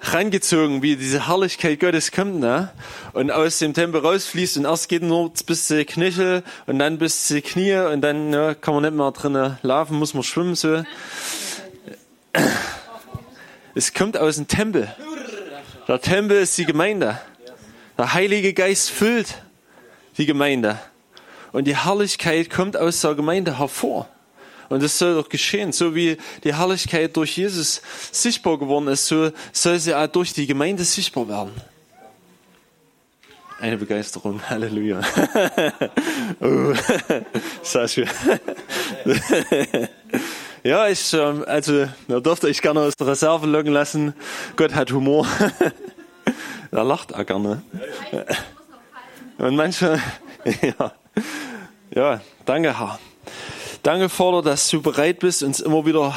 S2: rangezogen, wie diese Herrlichkeit Gottes kommt, ne? Und aus dem Tempel rausfließt und erst geht nur bis zu Knöchel und dann bis zu Knie und dann ne, kann man nicht mehr drinnen laufen, muss man schwimmen, so. Es kommt aus dem Tempel. Der Tempel ist die Gemeinde. Der Heilige Geist füllt die Gemeinde. Und die Herrlichkeit kommt aus der Gemeinde hervor. Und das soll doch geschehen. So wie die Herrlichkeit durch Jesus sichtbar geworden ist, so soll sie auch durch die Gemeinde sichtbar werden. Eine Begeisterung. Halleluja. oh, Sascha. ja, ich, ähm, also, da durfte ich gerne aus der Reserve locken lassen. Gott hat Humor. Er lacht auch gerne. Und manche, ja, ja, danke, Herr. Danke, Vater, dass du bereit bist, uns immer wieder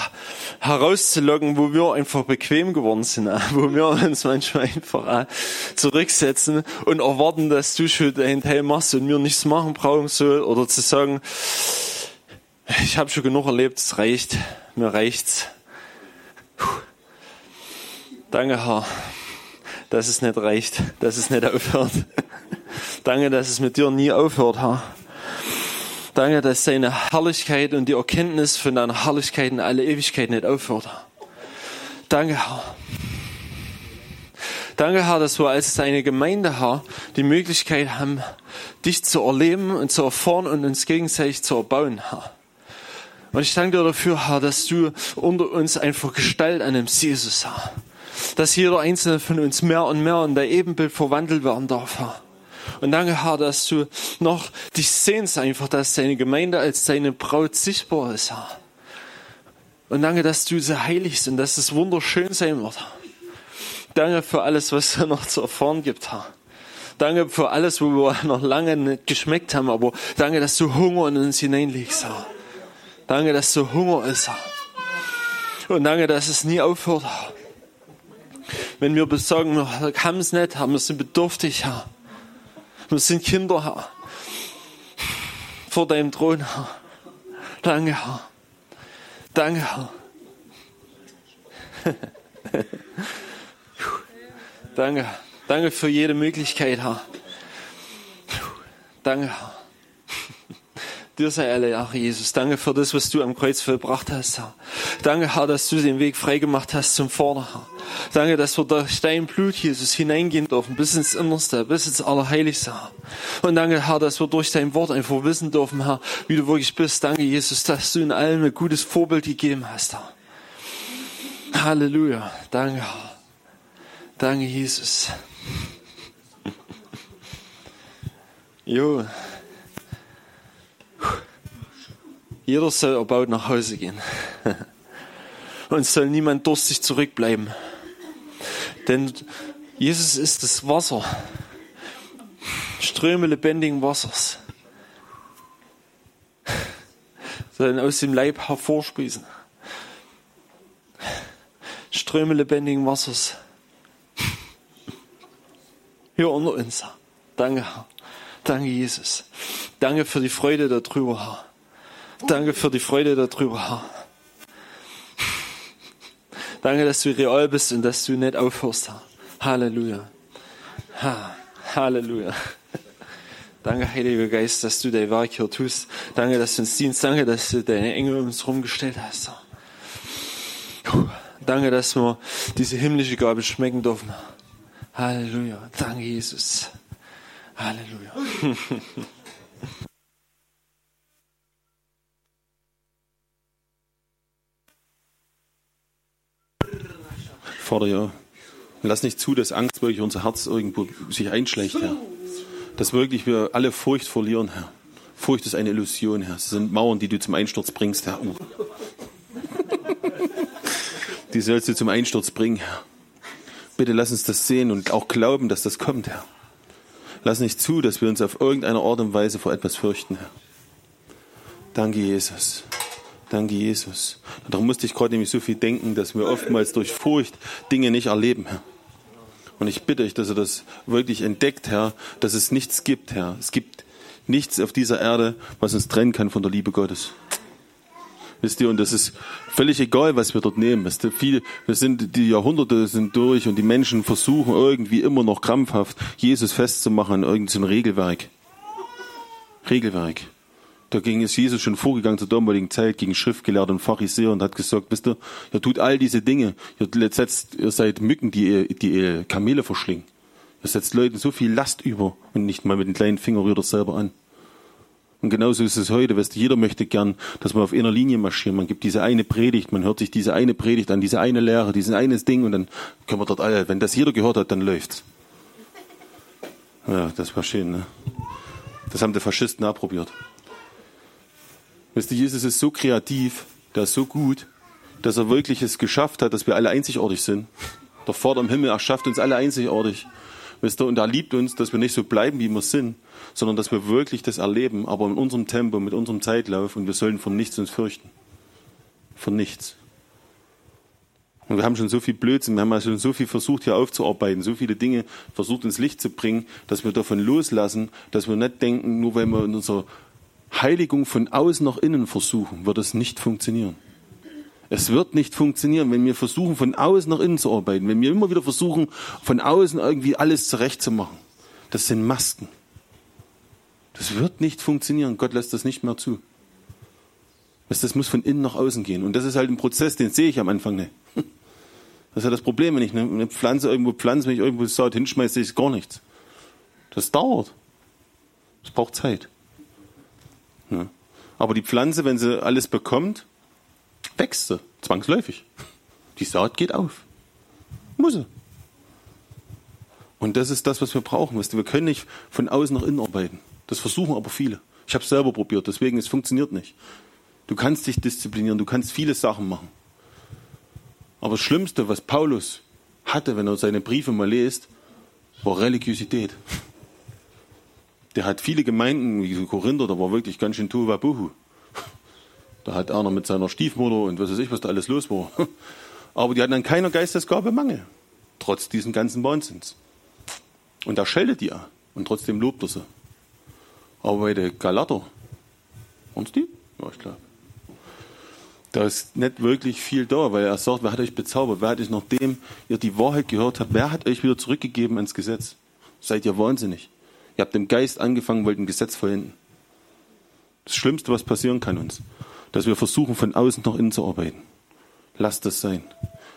S2: herauszulocken, wo wir einfach bequem geworden sind, wo wir uns manchmal einfach zurücksetzen und erwarten, dass du schon deinen Teil machst und wir nichts machen brauchen soll oder zu sagen, ich habe schon genug erlebt, es reicht, mir reicht's. Puh. Danke, Herr dass es nicht reicht, dass es nicht aufhört. Danke, dass es mit dir nie aufhört, Herr. Danke, dass deine Herrlichkeit und die Erkenntnis von deiner Herrlichkeit in alle Ewigkeit nicht aufhört. Danke, Herr. Danke, Herr, dass wir als deine Gemeinde, Herr, die Möglichkeit haben, dich zu erleben und zu erfahren und uns gegenseitig zu erbauen, Herr. Und ich danke dir dafür, Herr, dass du unter uns einfach Gestalt annimmst, Jesus, Herr dass jeder einzelne von uns mehr und mehr in der Ebenbild verwandelt werden darf, Herr. Und danke, Herr, dass du noch dich sehnst einfach, dass deine Gemeinde als deine Braut sichtbar ist, Herr. Und danke, dass du sie heiligst und dass es wunderschön sein wird. Danke für alles, was es noch zu erfahren gibt, Herr. Danke für alles, wo wir noch lange nicht geschmeckt haben, aber danke, dass du Hunger in uns hineinlegst, Herr. Danke, dass du Hunger ist, Herr. Und danke, dass es nie aufhört, Herr wenn wir sagen, wir haben es nicht, Herr, wir sind bedürftig, Herr. Wir sind Kinder, Herr. Vor deinem Thron, Herr. Danke, Herr. Danke, Herr. Danke. Danke für jede Möglichkeit, Herr. Danke, Herr. Dir sei alle Ehre, Jesus. Danke für das, was du am Kreuz vollbracht hast, Herr. Danke, Herr, dass du den Weg freigemacht hast zum Vater, Herr. Danke, dass wir durch dein Blut, Jesus, hineingehen dürfen, bis ins Innerste, bis ins Allerheiligste, Herr. Und danke, Herr, dass wir durch dein Wort einfach wissen dürfen, Herr, wie du wirklich bist. Danke, Jesus, dass du in allem ein gutes Vorbild gegeben hast, Herr. Halleluja. Danke, Herr. Danke, Jesus. Jo. Jeder soll erbaut nach Hause gehen. Und soll niemand durstig zurückbleiben. Denn Jesus ist das Wasser. Ströme lebendigen Wassers sollen aus dem Leib hervorsprießen. Ströme lebendigen Wassers. Hier unter uns. Danke, Herr. Danke, Jesus. Danke für die Freude darüber, Herr. Danke für die Freude darüber. Danke, dass du real bist und dass du nicht aufhörst. Halleluja. Ha. Halleluja. Danke, Heiliger Geist, dass du dein Werk hier tust. Danke, dass du uns dienst. Danke, dass du deine Engel um uns rumgestellt hast. Danke, dass wir diese himmlische Gabe schmecken dürfen. Halleluja. Danke, Jesus. Halleluja.
S1: Vater, ja, lass nicht zu, dass Angst wirklich unser Herz irgendwo sich einschleicht, Herr. Dass wirklich wir alle Furcht verlieren, Herr. Furcht ist eine Illusion, Herr. Es sind Mauern, die du zum Einsturz bringst, Herr. Die sollst du zum Einsturz bringen, Herr. Bitte lass uns das sehen und auch glauben, dass das kommt, Herr. Lass nicht zu, dass wir uns auf irgendeine Art und Weise vor etwas fürchten, Herr. Danke, Jesus. Danke, Jesus. Darum musste ich gerade nämlich so viel denken, dass wir oftmals durch Furcht Dinge nicht erleben, Herr. Und ich bitte euch, dass ihr das wirklich entdeckt, Herr, dass es nichts gibt, Herr. Es gibt nichts auf dieser Erde, was uns trennen kann von der Liebe Gottes. Wisst ihr, und das ist völlig egal, was wir dort nehmen. Wisst ihr, viel, wir sind, die Jahrhunderte sind durch und die Menschen versuchen irgendwie immer noch krampfhaft Jesus festzumachen an irgendein Regelwerk. Regelwerk. Da ging es Jesus schon vorgegangen zur damaligen Zeit gegen Schriftgelehrte und Pharisäer und hat gesagt, wisst ihr, ihr tut all diese Dinge. Ihr, setzt, ihr seid Mücken, die, die Kamele verschlingen. Ihr setzt Leuten so viel Last über und nicht mal mit dem kleinen Finger rührt er selber an. Und genauso ist es heute, weißt du, jeder möchte gern, dass man auf einer Linie marschiert. Man gibt diese eine Predigt, man hört sich diese eine Predigt an, diese eine Lehre, dieses eines Ding und dann können wir dort alle, wenn das jeder gehört hat, dann läuft's. Ja, das war schön, ne? Das haben die Faschisten auch probiert. Weißt du, Jesus ist so kreativ, der ist so gut, dass er wirklich es geschafft hat, dass wir alle einzigartig sind. Der Vater im Himmel erschafft uns alle einzigartig. Weißt du, und er liebt uns, dass wir nicht so bleiben, wie wir sind, sondern dass wir wirklich das erleben, aber in unserem Tempo, mit unserem Zeitlauf und wir sollen von nichts uns fürchten. Von nichts. Und wir haben schon so viel Blödsinn, wir haben schon so viel versucht hier aufzuarbeiten, so viele Dinge versucht ins Licht zu bringen, dass wir davon loslassen, dass wir nicht denken, nur weil wir in unserer Heiligung von außen nach innen versuchen, wird es nicht funktionieren. Es wird nicht funktionieren, wenn wir versuchen, von außen nach innen zu arbeiten, wenn wir immer wieder versuchen, von außen irgendwie alles zurechtzumachen. Das sind Masken. Das wird nicht funktionieren. Gott lässt das nicht mehr zu. Das muss von innen nach außen gehen. Und das ist halt ein Prozess, den sehe ich am Anfang nicht. Das ist ja das Problem, wenn ich eine Pflanze irgendwo pflanze, wenn ich irgendwo Saat hinschmeiße, sehe ich gar nichts. Das dauert. Das braucht Zeit. Ja. Aber die Pflanze, wenn sie alles bekommt, wächst sie, zwangsläufig. Die Saat geht auf. Muss sie. Und das ist das, was wir brauchen. Wir können nicht von außen nach innen arbeiten. Das versuchen aber viele. Ich habe es selber probiert, deswegen es funktioniert nicht. Du kannst dich disziplinieren, du kannst viele Sachen machen. Aber das Schlimmste, was Paulus hatte, wenn er seine Briefe mal liest, war Religiosität. Der hat viele Gemeinden, wie Korinther, da war wirklich ganz schön Tuvabuhu. Da hat einer mit seiner Stiefmutter und was weiß ich, was da alles los war. Aber die hatten an keiner Geistesgabe Mangel. Trotz diesen ganzen Wahnsinns. Und da scheltet die auch. Und trotzdem lobt er sie. Aber bei der Galater, uns die? Ja, ich glaube. Da ist nicht wirklich viel da, weil er sagt, wer hat euch bezaubert? Wer hat euch, nachdem ihr die Wahrheit gehört habt, wer hat euch wieder zurückgegeben ans Gesetz? Seid ihr wahnsinnig? Ihr habt im Geist angefangen, wollt ein Gesetz vollenden. Das Schlimmste, was passieren kann uns dass wir versuchen, von außen nach innen zu arbeiten. Lasst das sein.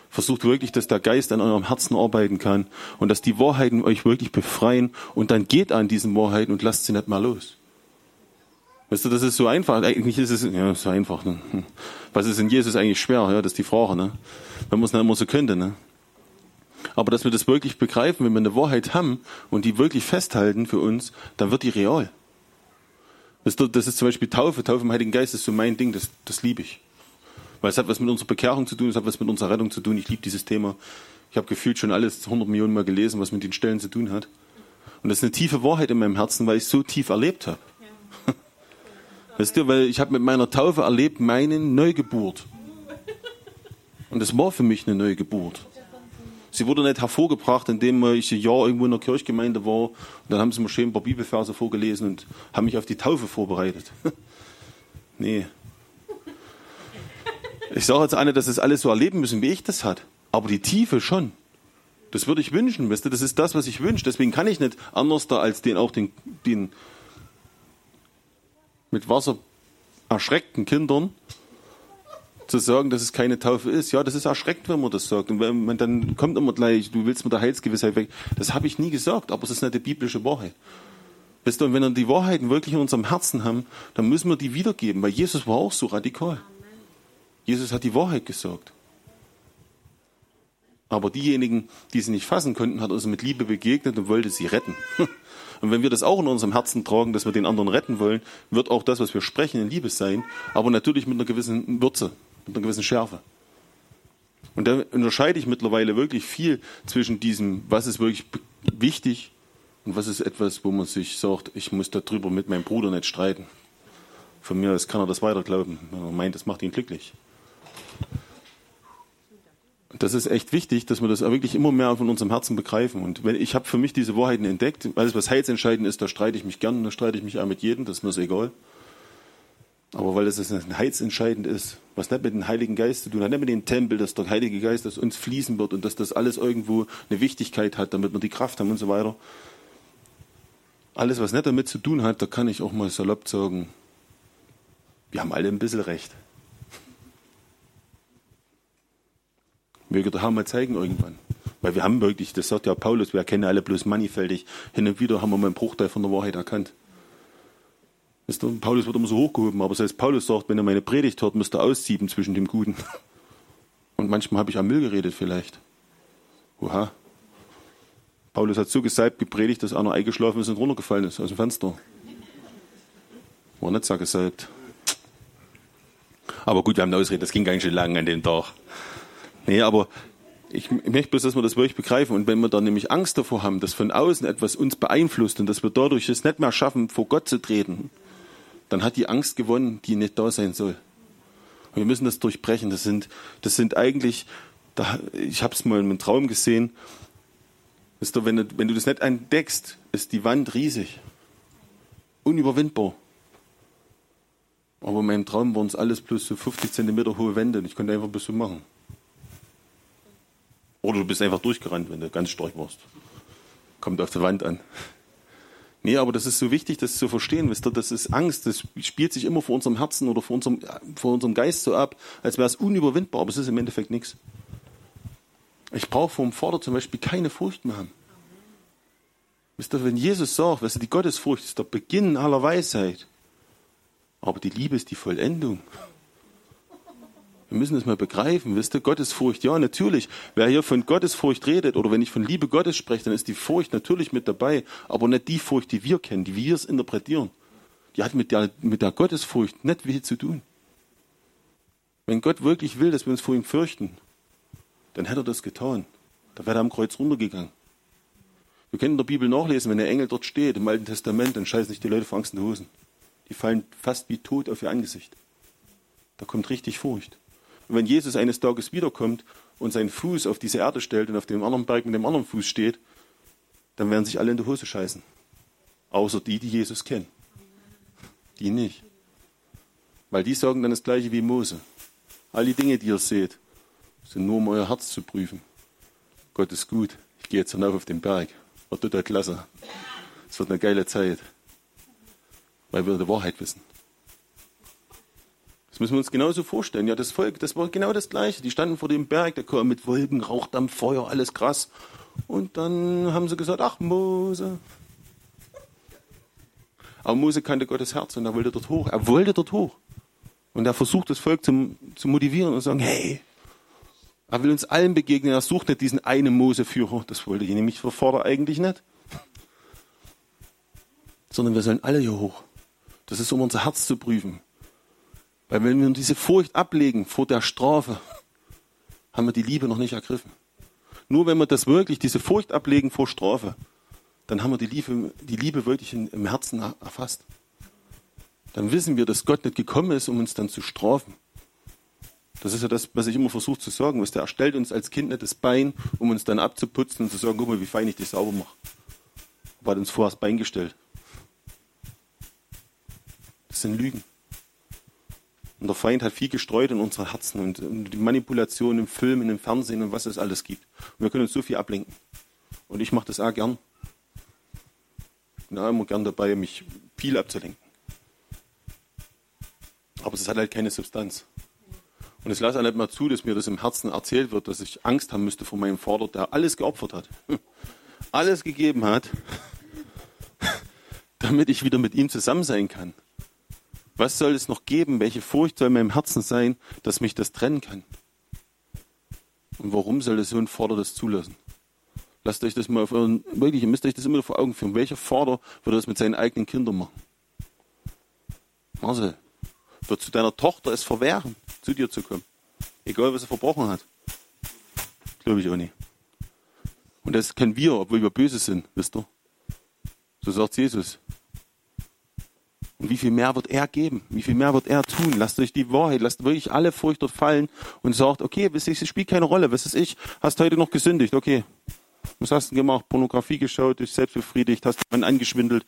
S1: Versucht wirklich, dass der Geist an eurem Herzen arbeiten kann und dass die Wahrheiten euch wirklich befreien und dann geht an diesen Wahrheiten und lasst sie nicht mal los. Weißt du, das ist so einfach. Eigentlich ist es ja so einfach. Ne? Was ist in Jesus eigentlich schwer? Ja, das ist die Frage. Ne? Wenn man es nicht immer so könnte. Ne? Aber dass wir das wirklich begreifen, wenn wir eine Wahrheit haben und die wirklich festhalten für uns, dann wird die real. Das ist zum Beispiel Taufe. Taufe im Heiligen Geist ist so mein Ding, das, das liebe ich. Weil es hat was mit unserer Bekehrung zu tun, es hat was mit unserer Rettung zu tun. Ich liebe dieses Thema. Ich habe gefühlt schon alles 100 Millionen Mal gelesen, was mit den Stellen zu tun hat. Und das ist eine tiefe Wahrheit in meinem Herzen, weil ich es so tief erlebt habe. Ja. Weißt du, weil ich habe mit meiner Taufe erlebt meine Neugeburt. Und das war für mich eine Neugeburt. Sie wurde nicht hervorgebracht, indem ich ein Jahr irgendwo in der Kirchgemeinde war. Und dann haben sie mir schön ein paar Bibelverse vorgelesen und haben mich auf die Taufe vorbereitet. nee. Ich sage jetzt nicht, dass das alles so erleben müssen, wie ich das hat. Aber die Tiefe schon. Das würde ich wünschen, weißt du, das ist das, was ich wünsche. Deswegen kann ich nicht anders da als den auch den, den mit Wasser erschreckten Kindern zu sagen, dass es keine Taufe ist. Ja, das ist erschreckend, wenn man das sagt. Und wenn man dann kommt immer gleich, du willst mit der Heilsgewissheit weg. Das habe ich nie gesagt, aber es ist nicht die biblische Wahrheit. Weißt du, und wenn wir die Wahrheiten wirklich in unserem Herzen haben, dann müssen wir die wiedergeben, weil Jesus war auch so radikal. Jesus hat die Wahrheit gesagt. Aber diejenigen, die sie nicht fassen konnten, hat sie mit Liebe begegnet und wollte sie retten. Und wenn wir das auch in unserem Herzen tragen, dass wir den anderen retten wollen, wird auch das, was wir sprechen, in Liebe sein, aber natürlich mit einer gewissen Würze, mit einer gewissen Schärfe. Und da unterscheide ich mittlerweile wirklich viel zwischen diesem, was ist wirklich wichtig und was ist etwas, wo man sich sagt, ich muss darüber mit meinem Bruder nicht streiten. Von mir aus kann er das weiter glauben, wenn er meint, das macht ihn glücklich. Das ist echt wichtig, dass wir das wirklich immer mehr von unserem Herzen begreifen. Und ich habe für mich diese Wahrheiten entdeckt. Alles, was heilsentscheidend ist, da streite ich mich gern, da streite ich mich auch mit jedem, das ist mir egal. Aber weil das heilsentscheidend ist, was nicht mit dem Heiligen Geist zu tun hat, nicht mit dem Tempel, dass der Heilige Geist aus uns fließen wird und dass das alles irgendwo eine Wichtigkeit hat, damit wir die Kraft haben und so weiter. Alles, was nicht damit zu tun hat, da kann ich auch mal salopp sagen, wir haben alle ein bisschen recht. Möge der Herr mal zeigen irgendwann. Weil wir haben wirklich, das sagt ja Paulus, wir erkennen alle bloß mannigfältig. Hin und wieder haben wir mal einen Bruchteil von der Wahrheit erkannt. Paulus wird immer so hochgehoben, aber selbst Paulus sagt, wenn er meine Predigt hört, müsst ihr aussieben zwischen dem Guten. Und manchmal habe ich am Müll geredet vielleicht. Oha. Paulus hat so gesalbt gepredigt, dass einer eingeschlafen ist und runtergefallen ist aus dem Fenster. War nicht so gesalbt. Aber gut, wir haben eine Ausrede, das ging ganz schön lang an dem Tag. Nee, aber ich möchte bloß, dass wir das wirklich begreifen. Und wenn wir da nämlich Angst davor haben, dass von außen etwas uns beeinflusst und dass wir dadurch es nicht mehr schaffen, vor Gott zu treten, dann hat die Angst gewonnen, die nicht da sein soll. Wir müssen das durchbrechen. Das sind, das sind eigentlich, da, ich habe es mal in einem Traum gesehen, ist da, wenn, du, wenn du das nicht entdeckst, ist die Wand riesig. Unüberwindbar. Aber in meinem Traum waren es alles plus so 50 Zentimeter hohe Wände und ich konnte einfach bis so machen. Oder du bist einfach durchgerannt, wenn du ganz stark warst. Kommt auf der Wand an. Nee, aber das ist so wichtig, das zu verstehen, wisst ihr, das ist Angst, das spielt sich immer vor unserem Herzen oder vor unserem, vor unserem Geist so ab, als wäre es unüberwindbar, aber es ist im Endeffekt nichts. Ich brauche vom Vater zum Beispiel keine Furcht mehr haben. Wisst ihr, wenn Jesus sagt, weißt du, die Gottesfurcht ist der Beginn aller Weisheit, aber die Liebe ist die Vollendung. Wir müssen das mal begreifen, wisst ihr, Gottesfurcht, ja, natürlich. Wer hier von Gottesfurcht redet oder wenn ich von Liebe Gottes spreche, dann ist die Furcht natürlich mit dabei, aber nicht die Furcht, die wir kennen, die wir es interpretieren. Die hat mit der, mit der Gottesfurcht nicht viel zu tun. Wenn Gott wirklich will, dass wir uns vor ihm fürchten, dann hätte er das getan. Da wäre er am Kreuz runtergegangen. Wir können in der Bibel nachlesen, wenn der Engel dort steht, im Alten Testament, dann scheißen sich die Leute vor Angst in die Hosen. Die fallen fast wie tot auf ihr Angesicht. Da kommt richtig Furcht. Und wenn Jesus eines Tages wiederkommt und seinen Fuß auf diese Erde stellt und auf dem anderen Berg mit dem anderen Fuß steht, dann werden sich alle in die Hose scheißen. Außer die, die Jesus kennen. Die nicht. Weil die sagen dann das gleiche wie Mose. All die Dinge, die ihr seht, sind nur um euer Herz zu prüfen. Gott ist gut. Ich gehe jetzt hinauf auf den Berg. Wird total klasse. Es wird eine geile Zeit. Weil wir die Wahrheit wissen. Das müssen wir uns genauso vorstellen. Ja, das Volk, das war genau das Gleiche. Die standen vor dem Berg, der kam mit Wolken, Rauchdampf, Feuer, alles krass. Und dann haben sie gesagt, ach Mose. Aber Mose kannte Gottes Herz und er wollte dort hoch. Er wollte dort hoch. Und er versucht das Volk zu, zu motivieren und zu sagen, hey, er will uns allen begegnen. Er sucht nicht diesen einen Mose-Führer. Das wollte ich nämlich vor eigentlich nicht. Sondern wir sollen alle hier hoch. Das ist, um unser Herz zu prüfen. Weil wenn wir diese Furcht ablegen vor der Strafe, haben wir die Liebe noch nicht ergriffen. Nur wenn wir das wirklich, diese Furcht ablegen vor Strafe, dann haben wir die Liebe, die Liebe wirklich im Herzen erfasst. Dann wissen wir, dass Gott nicht gekommen ist, um uns dann zu strafen. Das ist ja das, was ich immer versuche zu sagen. Was der erstellt uns als Kind nicht das Bein, um uns dann abzuputzen und zu sagen, guck mal, wie fein ich dich sauber mache. Aber hat uns vorher das Bein gestellt. Das sind Lügen. Und der Feind hat viel gestreut in unsere Herzen und, die Manipulation im Film, im Fernsehen und was es alles gibt. Und wir können uns so viel ablenken. Und ich mache das auch gern. Ich bin auch immer gern dabei, mich viel abzulenken. Aber es hat halt keine Substanz. Und ich lasse nicht mal zu, dass mir das im Herzen erzählt wird, dass ich Angst haben müsste vor meinem Vater, der alles geopfert hat. Alles gegeben hat, damit ich wieder mit ihm zusammen sein kann. Was soll es noch geben? Welche Furcht soll in meinem Herzen sein, dass mich das trennen kann? Und warum soll der Sohn Vater das zulassen? Lasst euch das mal auf euren, wirklich, ihr müsst euch das immer vor Augen führen. Welcher Vater würde das mit seinen eigenen Kindern machen? Marcel, würdest du deiner Tochter es verwehren, zu dir zu kommen? Egal, was er verbrochen hat. Glaube ich auch nicht. Und das können wir, obwohl wir böse sind, wisst ihr? So sagt Jesus. Und wie viel mehr wird er geben? Wie viel mehr wird er tun? Lasst euch die Wahrheit, lasst wirklich alle Furcht dort fallen und sagt, okay, es spielt keine Rolle, was ist ich? Hast heute noch gesündigt, okay. Was hast du gemacht? Pornografie geschaut, dich selbst befriedigt, hast jemanden angeschwindelt,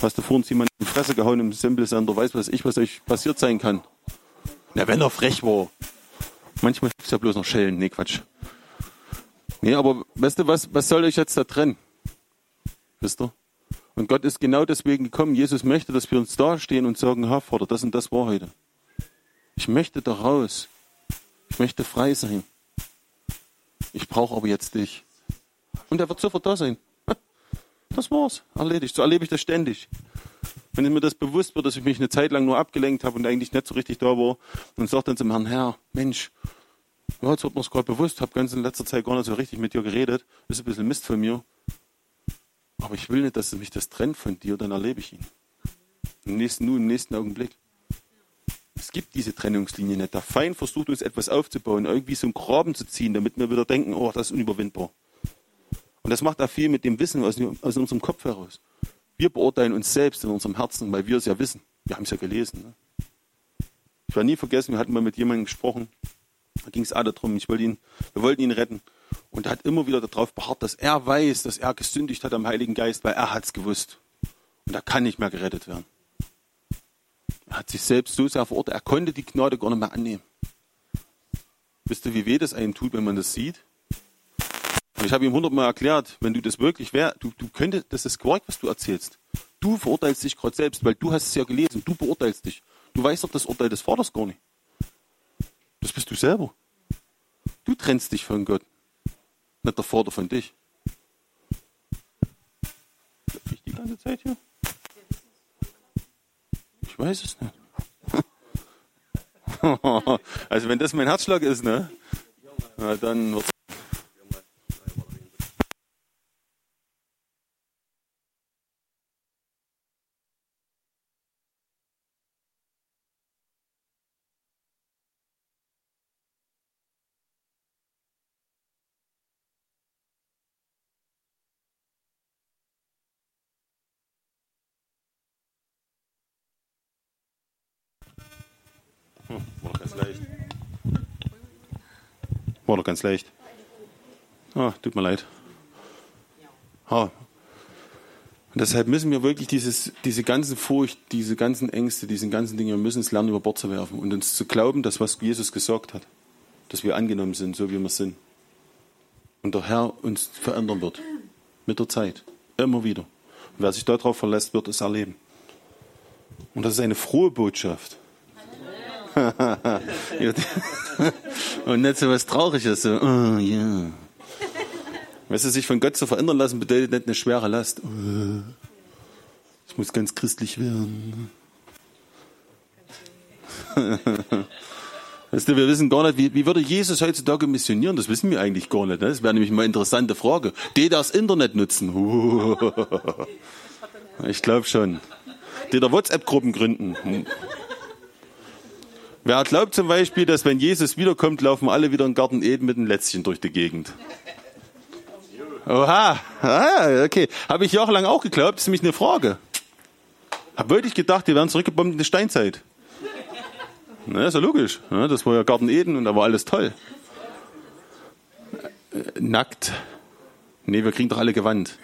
S1: hast du vor uns jemanden in die Fresse gehauen im Simple-Sender, weiß was ich, was euch passiert sein kann. Na, wenn er frech war. Manchmal ist ja bloß noch Schellen, nee, Quatsch. Nee, aber weißt du, was, was soll euch jetzt da trennen? Wisst ihr? Und Gott ist genau deswegen gekommen. Jesus möchte, dass wir uns da stehen und sagen, Herr Vater, das und das war heute. Ich möchte da raus. Ich möchte frei sein. Ich brauche aber jetzt dich. Und er wird sofort da sein. Das war's. Erledigt. So erlebe ich das ständig. Wenn mir das bewusst wird, dass ich mich eine Zeit lang nur abgelenkt habe und eigentlich nicht so richtig da war und sage dann zum Herrn, Herr, Mensch, ja, jetzt wird mir es gerade bewusst, habe ganz in letzter Zeit gar nicht so richtig mit dir geredet, ist ein bisschen Mist von mir. Aber ich will nicht, dass mich das trennt von dir, dann erlebe ich ihn. Im nächsten, nur im nächsten Augenblick. Es gibt diese Trennungslinie nicht. Der Feind versucht uns etwas aufzubauen, irgendwie so einen Graben zu ziehen, damit wir wieder denken, oh, das ist unüberwindbar. Und das macht er viel mit dem Wissen aus, aus unserem Kopf heraus. Wir beurteilen uns selbst in unserem Herzen, weil wir es ja wissen. Wir haben es ja gelesen. Ne? Ich werde nie vergessen, wir hatten mal mit jemandem gesprochen, da ging es auch darum, ich wollte ihn, wir wollten ihn retten. Und er hat immer wieder darauf beharrt, dass er weiß, dass er gesündigt hat am Heiligen Geist, weil er hat es gewusst. Und er kann nicht mehr gerettet werden. Er hat sich selbst so sehr verurteilt, er konnte die Gnade gar nicht mehr annehmen. Wisst ihr, wie weh das einem tut, wenn man das sieht? Und ich habe ihm hundertmal erklärt, wenn du das wirklich wär, du, du könntest, das ist Quark, was du erzählst. Du verurteilst dich gerade selbst, weil du hast es ja gelesen, du beurteilst dich. Du weißt doch das Urteil des Vaters gar nicht. Das bist du selber. Du trennst dich von Gott, nicht der Vater von dich. Ich die ganze Zeit hier? Ich weiß es nicht. also wenn das mein Herzschlag ist, ne? Na, dann wird's War doch ganz leicht. Ah, tut mir leid. Ah. Und deshalb müssen wir wirklich dieses, diese ganze Furcht, diese ganzen Ängste, diese ganzen Dinge, wir müssen es lernen, über Bord zu werfen und uns zu glauben, dass was Jesus gesagt hat, dass wir angenommen sind, so wie wir sind. Und der Herr uns verändern wird. Mit der Zeit. Immer wieder. Und wer sich darauf verlässt, wird es erleben. Und das ist eine frohe Botschaft. und nicht so was Trauriges, so, oh, ja. Weißt du, sich von Gott zu verändern lassen, bedeutet nicht eine schwere Last. Oh, ich muss ganz christlich werden. Weißt du, wir wissen gar nicht, wie, wie würde Jesus heutzutage missionieren? Das wissen wir eigentlich gar nicht. Ne? Das wäre nämlich mal eine interessante Frage. Die das Internet nutzen. Ich glaube schon. Die da WhatsApp-Gruppen gründen. Wer glaubt zum Beispiel, dass wenn Jesus wiederkommt, laufen alle wieder in Garten Eden mit einem Lätzchen durch die Gegend? Oha, ah, okay. Habe ich jahrelang auch geglaubt, das ist nämlich eine Frage. Habe wirklich gedacht, die werden zurückgebombt in die Steinzeit. Na, ist ja logisch. Das war ja Garten Eden und da war alles toll. Äh, nackt. Nee, wir kriegen doch alle Gewand.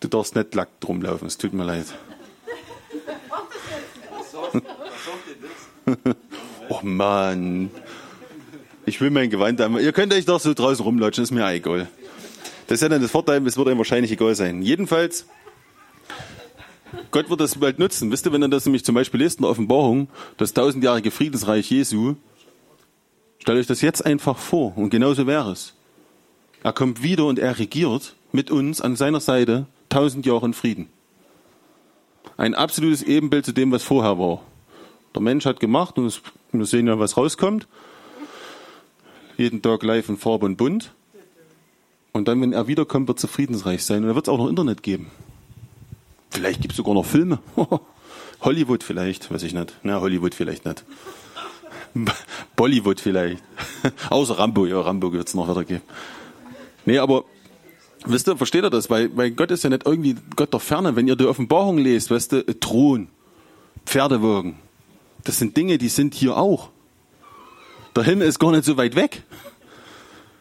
S1: Du darfst nicht nackt rumlaufen, es tut mir leid. oh Mann. Ich will mein Gewand haben. Ihr könnt euch doch so draußen rumlutschen, ist mir egal. Das ist ja dann das Vorteil, es wird einem wahrscheinlich egal sein. Jedenfalls, Gott wird das bald nutzen. Wisst ihr, wenn ihr das nämlich zum Beispiel lest in der Offenbarung, das tausendjährige Friedensreich Jesu, stellt euch das jetzt einfach vor und genauso wäre es. Er kommt wieder und er regiert mit uns an seiner Seite tausend Jahre in Frieden. Ein absolutes Ebenbild zu dem, was vorher war. Der Mensch hat gemacht und wir sehen ja, was rauskommt. jeden Tag live in Farbe und bunt. Und dann, wenn er wiederkommt, wird zufriedensreich sein. Und da wird es auch noch Internet geben. Vielleicht gibt es sogar noch Filme. Hollywood vielleicht, weiß ich nicht. Na, Hollywood vielleicht nicht. Bollywood vielleicht. Außer Rambo, ja, Rambo wird es noch wieder geben. Nee, aber wisst ihr, versteht ihr das? Weil, weil Gott ist ja nicht irgendwie Gott der Ferne. Wenn ihr die Offenbarung lest, weißt du, Thron, Pferdewogen, das sind Dinge, die sind hier auch. Der Himmel ist gar nicht so weit weg.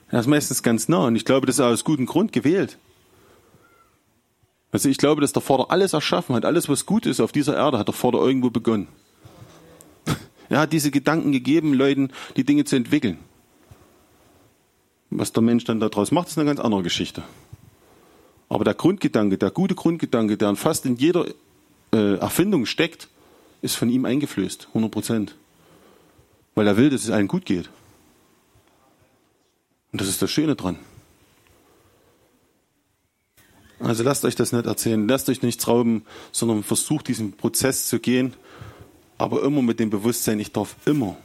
S1: Er ist meistens ganz nah und ich glaube, das ist aus gutem Grund gewählt. Also ich glaube, dass der Vater alles erschaffen hat, alles was gut ist auf dieser Erde, hat der Vater irgendwo begonnen. Er hat diese Gedanken gegeben, Leuten die Dinge zu entwickeln. Was der Mensch dann daraus macht, ist eine ganz andere Geschichte. Aber der Grundgedanke, der gute Grundgedanke, der fast in jeder äh, Erfindung steckt, ist von ihm eingeflößt, 100 Prozent. Weil er will, dass es allen gut geht. Und das ist das Schöne dran. Also lasst euch das nicht erzählen, lasst euch nichts rauben, sondern versucht diesen Prozess zu gehen, aber immer mit dem Bewusstsein, ich darf immer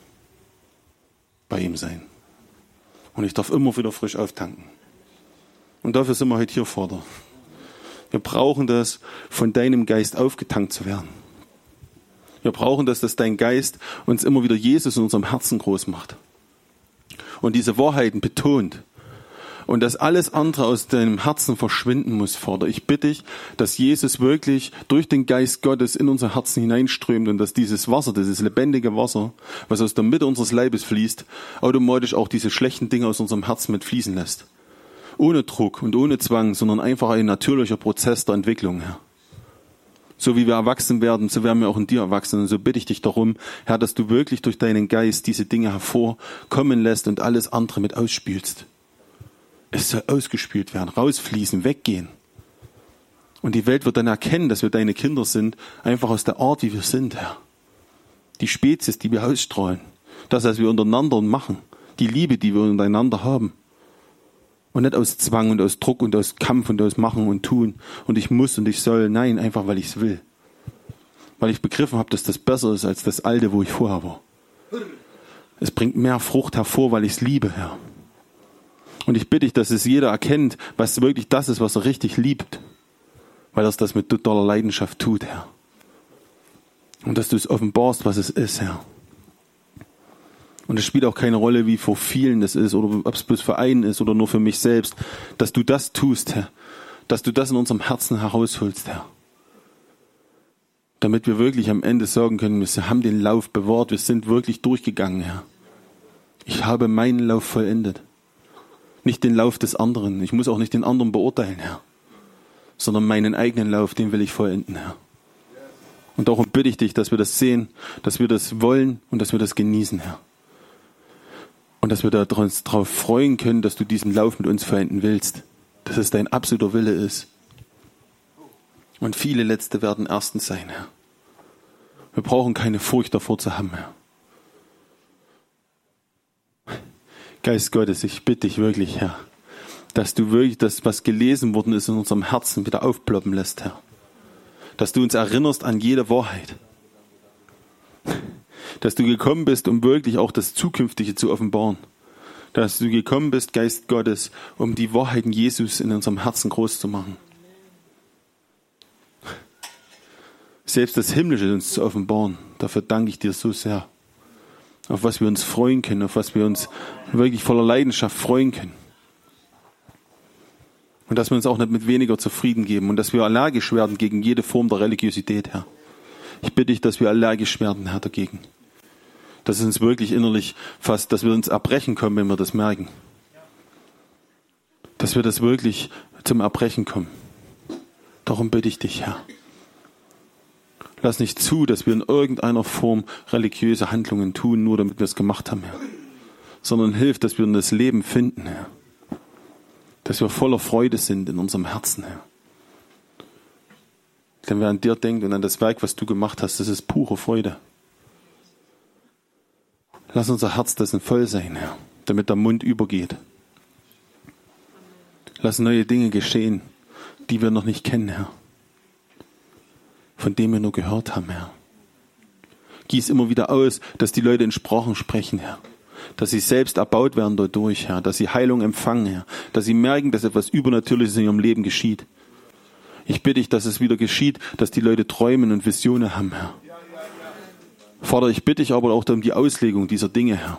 S1: bei ihm sein. Und ich darf immer wieder frisch auftanken. Und dafür sind wir heute hier, Vater. Wir brauchen das, von deinem Geist aufgetankt zu werden. Wir brauchen das, dass dein Geist uns immer wieder Jesus in unserem Herzen groß macht. Und diese Wahrheiten betont und dass alles andere aus deinem Herzen verschwinden muss, Vater. Ich bitte dich, dass Jesus wirklich durch den Geist Gottes in unser Herzen hineinströmt und dass dieses Wasser, dieses lebendige Wasser, was aus der Mitte unseres Leibes fließt, automatisch auch diese schlechten Dinge aus unserem Herzen mit fließen lässt. Ohne Druck und ohne Zwang, sondern einfach ein natürlicher Prozess der Entwicklung, Herr. So wie wir erwachsen werden, so werden wir auch in dir erwachsen. Und so bitte ich dich darum, Herr, dass du wirklich durch deinen Geist diese Dinge hervorkommen lässt und alles andere mit ausspülst. Es soll ausgespült werden, rausfließen, weggehen. Und die Welt wird dann erkennen, dass wir deine Kinder sind, einfach aus der Art, wie wir sind, Herr. Die Spezies, die wir ausstrahlen. Das, was wir untereinander machen. Die Liebe, die wir untereinander haben. Und nicht aus Zwang und aus Druck und aus Kampf und aus Machen und Tun. Und ich muss und ich soll. Nein, einfach weil ich es will. Weil ich begriffen habe, dass das besser ist als das Alte, wo ich vorher war. Es bringt mehr Frucht hervor, weil ich es liebe, Herr. Und ich bitte dich, dass es jeder erkennt, was wirklich das ist, was er richtig liebt. Weil er das mit totaler Leidenschaft tut, Herr. Und dass du es offenbarst, was es ist, Herr. Und es spielt auch keine Rolle, wie vor vielen das ist oder ob es bloß für einen ist oder nur für mich selbst, dass du das tust, Herr. Dass du das in unserem Herzen herausholst, Herr. Damit wir wirklich am Ende sagen können, wir haben den Lauf bewahrt, wir sind wirklich durchgegangen, Herr. Ich habe meinen Lauf vollendet nicht den Lauf des anderen. Ich muss auch nicht den anderen beurteilen, Herr, sondern meinen eigenen Lauf, den will ich vollenden, Herr. Und darum bitte ich dich, dass wir das sehen, dass wir das wollen und dass wir das genießen, Herr. Und dass wir uns darauf freuen können, dass du diesen Lauf mit uns vollenden willst, dass es dein absoluter Wille ist. Und viele Letzte werden Ersten sein, Herr. Wir brauchen keine Furcht davor zu haben, Herr. Geist Gottes, ich bitte dich wirklich, Herr, dass du wirklich das, was gelesen worden ist, in unserem Herzen wieder aufploppen lässt, Herr. Dass du uns erinnerst an jede Wahrheit. Dass du gekommen bist, um wirklich auch das Zukünftige zu offenbaren. Dass du gekommen bist, Geist Gottes, um die Wahrheiten Jesus in unserem Herzen groß zu machen. Selbst das Himmlische uns zu offenbaren. Dafür danke ich dir so sehr auf was wir uns freuen können, auf was wir uns wirklich voller Leidenschaft freuen können. Und dass wir uns auch nicht mit weniger zufrieden geben und dass wir allergisch werden gegen jede Form der Religiosität, Herr. Ich bitte dich, dass wir allergisch werden, Herr, dagegen. Dass es uns wirklich innerlich fast, dass wir uns erbrechen kommen, wenn wir das merken. Dass wir das wirklich zum Erbrechen kommen. Darum bitte ich dich, Herr. Lass nicht zu, dass wir in irgendeiner Form religiöse Handlungen tun, nur damit wir es gemacht haben, Herr. Sondern hilf, dass wir in das Leben finden, Herr. Dass wir voller Freude sind in unserem Herzen, Herr. Denn wer an dir denkt und an das Werk, was du gemacht hast, das ist pure Freude. Lass unser Herz dessen voll sein, Herr, damit der Mund übergeht. Lass neue Dinge geschehen, die wir noch nicht kennen, Herr von dem wir nur gehört haben, Herr. Gieß immer wieder aus, dass die Leute in Sprachen sprechen, Herr. dass sie selbst erbaut werden dadurch, Herr, dass sie Heilung empfangen, Herr, dass sie merken, dass etwas Übernatürliches in ihrem Leben geschieht. Ich bitte dich, dass es wieder geschieht, dass die Leute träumen und Visionen haben, Herr. Vater, ich bitte dich aber auch um die Auslegung dieser Dinge, Herr.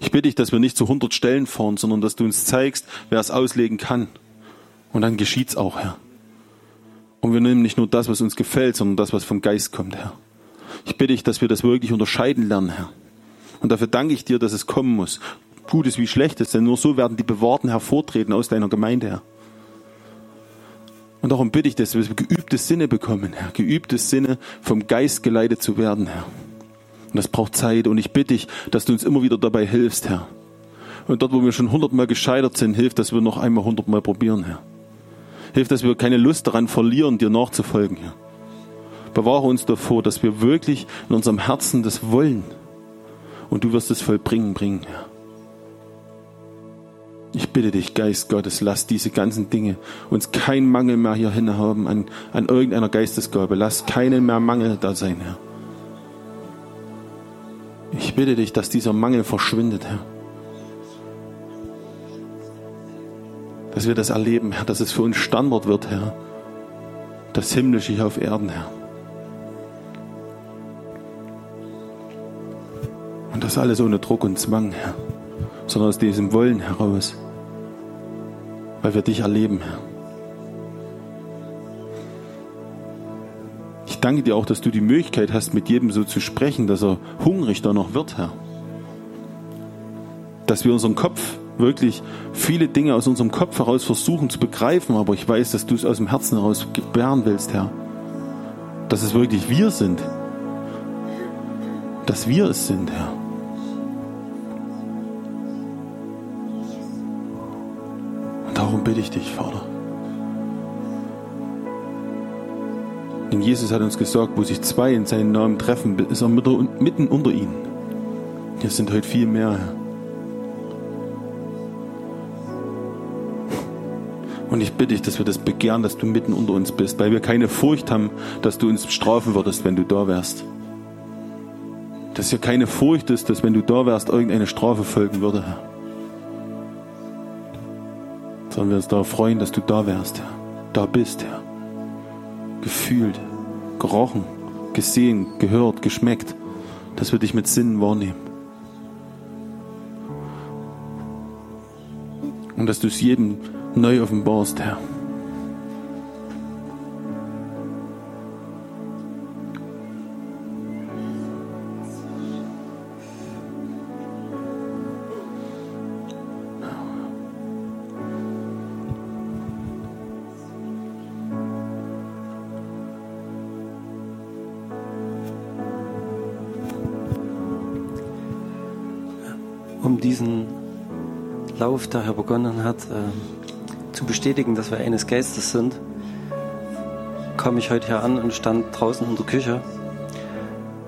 S1: Ich bitte dich, dass wir nicht zu 100 Stellen fahren, sondern dass du uns zeigst, wer es auslegen kann. Und dann geschieht's auch, Herr. Und wir nehmen nicht nur das, was uns gefällt, sondern das, was vom Geist kommt, Herr. Ich bitte dich, dass wir das wirklich unterscheiden lernen, Herr. Und dafür danke ich dir, dass es kommen muss. Gutes wie Schlechtes, denn nur so werden die Bewahrten hervortreten aus deiner Gemeinde, Herr. Und darum bitte ich, dass wir geübte Sinne bekommen, Herr. Geübte Sinne, vom Geist geleitet zu werden, Herr. Und das braucht Zeit. Und ich bitte dich, dass du uns immer wieder dabei hilfst, Herr. Und dort, wo wir schon hundertmal gescheitert sind, hilf, dass wir noch einmal hundertmal probieren, Herr. Hilf, dass wir keine Lust daran verlieren, dir nachzufolgen, Herr. Bewahre uns davor, dass wir wirklich in unserem Herzen das wollen. Und du wirst es vollbringen, bringen, Herr. Ich bitte dich, Geist Gottes, lass diese ganzen Dinge uns keinen Mangel mehr hierhin haben an, an irgendeiner Geistesgabe. Lass keinen mehr Mangel da sein, Herr. Ich bitte dich, dass dieser Mangel verschwindet, Herr. Dass wir das erleben, Herr, dass es für uns Standard wird, Herr. Das Himmlische hier auf Erden, Herr. Und das alles ohne Druck und Zwang, Herr, sondern aus diesem Wollen heraus, weil wir dich erleben, Herr. Ich danke dir auch, dass du die Möglichkeit hast, mit jedem so zu sprechen, dass er hungrig da noch wird, Herr. Dass wir unseren Kopf wirklich viele Dinge aus unserem Kopf heraus versuchen zu begreifen, aber ich weiß, dass du es aus dem Herzen heraus gebären willst, Herr. Dass es wirklich wir sind. Dass wir es sind, Herr. Und darum bitte ich dich, Vater. Denn Jesus hat uns gesagt, wo sich zwei in seinen Namen treffen, ist er mitten unter ihnen. Hier sind heute viel mehr. Und ich bitte dich, dass wir das begehren, dass du mitten unter uns bist, weil wir keine Furcht haben, dass du uns strafen würdest, wenn du da wärst. Dass hier keine Furcht ist, dass wenn du da wärst, irgendeine Strafe folgen würde, Herr. Sondern wir uns darauf freuen, dass du da wärst, Herr. Da bist, Herr gefühlt, gerochen, gesehen, gehört, geschmeckt, dass wir dich mit Sinnen wahrnehmen. Und dass du es jedem neu offenbarst, Herr.
S2: Lauf, der Herr begonnen hat, äh, zu bestätigen, dass wir eines Geistes sind, kam ich heute hier an und stand draußen in der Küche.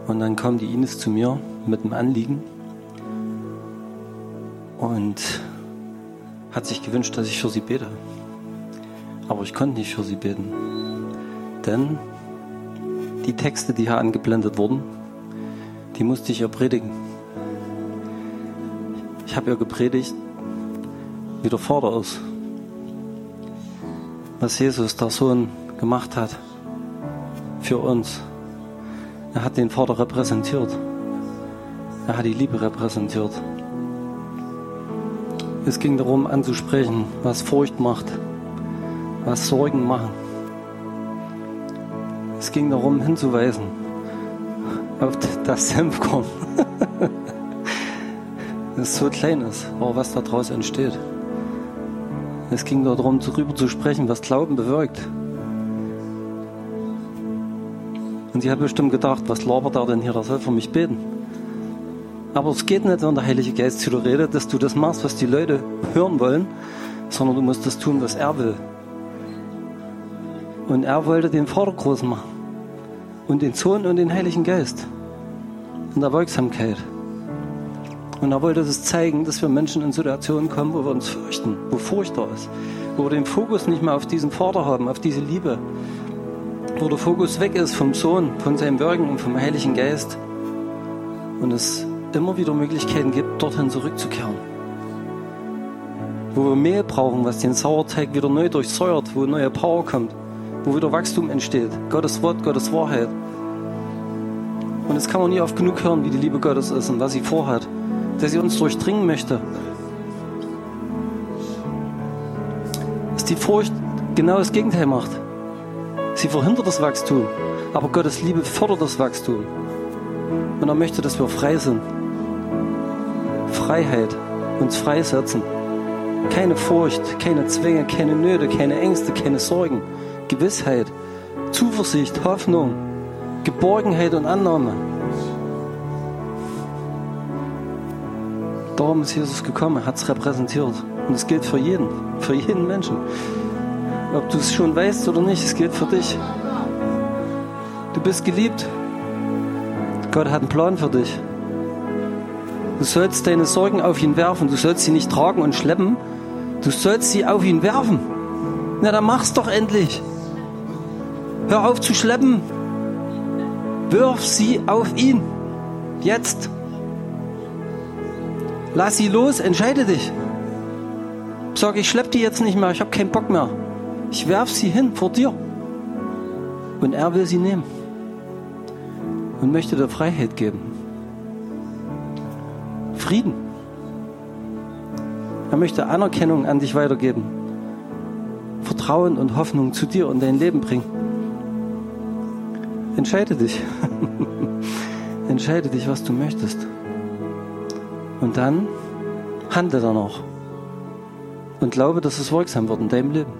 S2: Und dann kam die Ines zu mir mit einem Anliegen und hat sich gewünscht, dass ich für sie bete. Aber ich konnte nicht für sie beten. Denn die Texte, die hier angeblendet wurden, die musste ich ihr predigen. Ich habe ihr gepredigt, wie der Vater ist. Was Jesus, der Sohn, gemacht hat für uns. Er hat den Vater repräsentiert. Er hat die Liebe repräsentiert. Es ging darum anzusprechen, was Furcht macht, was Sorgen machen. Es ging darum hinzuweisen auf das Senfkorn. das so klein ist, aber was daraus entsteht. Es ging darum, darüber zu sprechen, was Glauben bewirkt. Und sie hat bestimmt gedacht, was labert er denn hier, der soll für mich beten. Aber es geht nicht, wenn der Heilige Geist zu dir redet, dass du das machst, was die Leute hören wollen, sondern du musst das tun, was er will. Und er wollte den Vater groß machen. Und den Sohn und den Heiligen Geist. In der Wirksamkeit. Und er wollte es zeigen, dass wir Menschen in Situationen kommen, wo wir uns fürchten, wo Furcht da ist, wo wir den Fokus nicht mehr auf diesen Vater haben, auf diese Liebe, wo der Fokus weg ist vom Sohn, von seinem Wirken und vom Heiligen Geist und es immer wieder Möglichkeiten gibt, dorthin zurückzukehren. Wo wir Mehl brauchen, was den Sauerteig wieder neu durchsäuert, wo neue Power kommt, wo wieder Wachstum entsteht. Gottes Wort, Gottes Wahrheit. Und das kann man nie oft genug hören, wie die Liebe Gottes ist und was sie vorhat. Dass sie uns durchdringen möchte. Dass die Furcht genau das Gegenteil macht. Sie verhindert das Wachstum. Aber Gottes Liebe fördert das Wachstum. Und er möchte, dass wir frei sind. Freiheit. Uns freisetzen. Keine Furcht, keine Zwänge, keine Nöte, keine Ängste, keine Sorgen. Gewissheit, Zuversicht, Hoffnung, Geborgenheit und Annahme. Darum ist Jesus gekommen, hat es repräsentiert. Und es gilt für jeden, für jeden Menschen. Ob du es schon weißt oder nicht, es gilt für dich. Du bist geliebt. Gott hat einen Plan für dich. Du sollst deine Sorgen auf ihn werfen. Du sollst sie nicht tragen und schleppen. Du sollst sie auf ihn werfen. Na, dann mach's doch endlich. Hör auf zu schleppen. Wirf sie auf ihn. Jetzt. Lass sie los, entscheide dich. Sag, ich schlepp die jetzt nicht mehr, ich habe keinen Bock mehr. Ich werf sie hin vor dir. Und er will sie nehmen. Und möchte dir Freiheit geben. Frieden. Er möchte Anerkennung an dich weitergeben. Vertrauen und Hoffnung zu dir und dein Leben bringen. Entscheide dich. Entscheide dich, was du möchtest. Und dann handle danach. Und glaube, dass es wirksam wird in deinem Leben.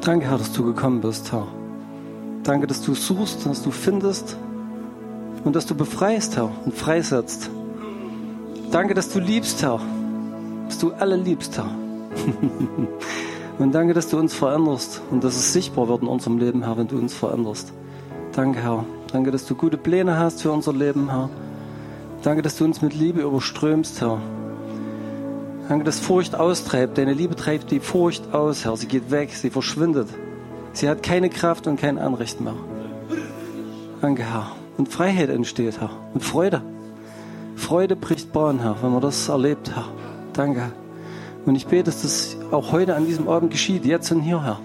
S2: Danke, Herr, dass du gekommen bist, Herr. Danke, dass du suchst, dass du findest und dass du befreist, Herr, und freisetzt. Danke, dass du liebst, Herr. Dass du alle liebst, Herr. und danke, dass du uns veränderst und dass es sichtbar wird in unserem Leben, Herr, wenn du uns veränderst. Danke, Herr. Danke, dass du gute Pläne hast für unser Leben, Herr. Danke, dass du uns mit Liebe überströmst, Herr. Danke, dass Furcht austreibt. Deine Liebe treibt die Furcht aus, Herr. Sie geht weg, sie verschwindet. Sie hat keine Kraft und kein Anrecht mehr. Danke, Herr. Und Freiheit entsteht, Herr. Und Freude. Freude bricht Bahn, Herr, wenn man das erlebt, Herr. Danke. Und ich bete, dass das auch heute an diesem Abend geschieht, jetzt und hier, Herr.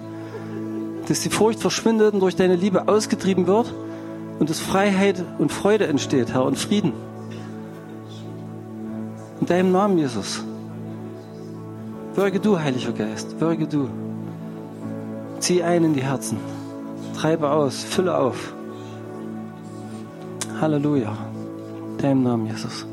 S2: Dass die Furcht verschwindet und durch deine Liebe ausgetrieben wird und dass Freiheit und Freude entsteht, Herr, und Frieden. In deinem Namen, Jesus. Wirke du, Heiliger Geist, wirke du. Zieh ein in die Herzen. Treibe aus, fülle auf. Halleluja. In deinem Namen, Jesus.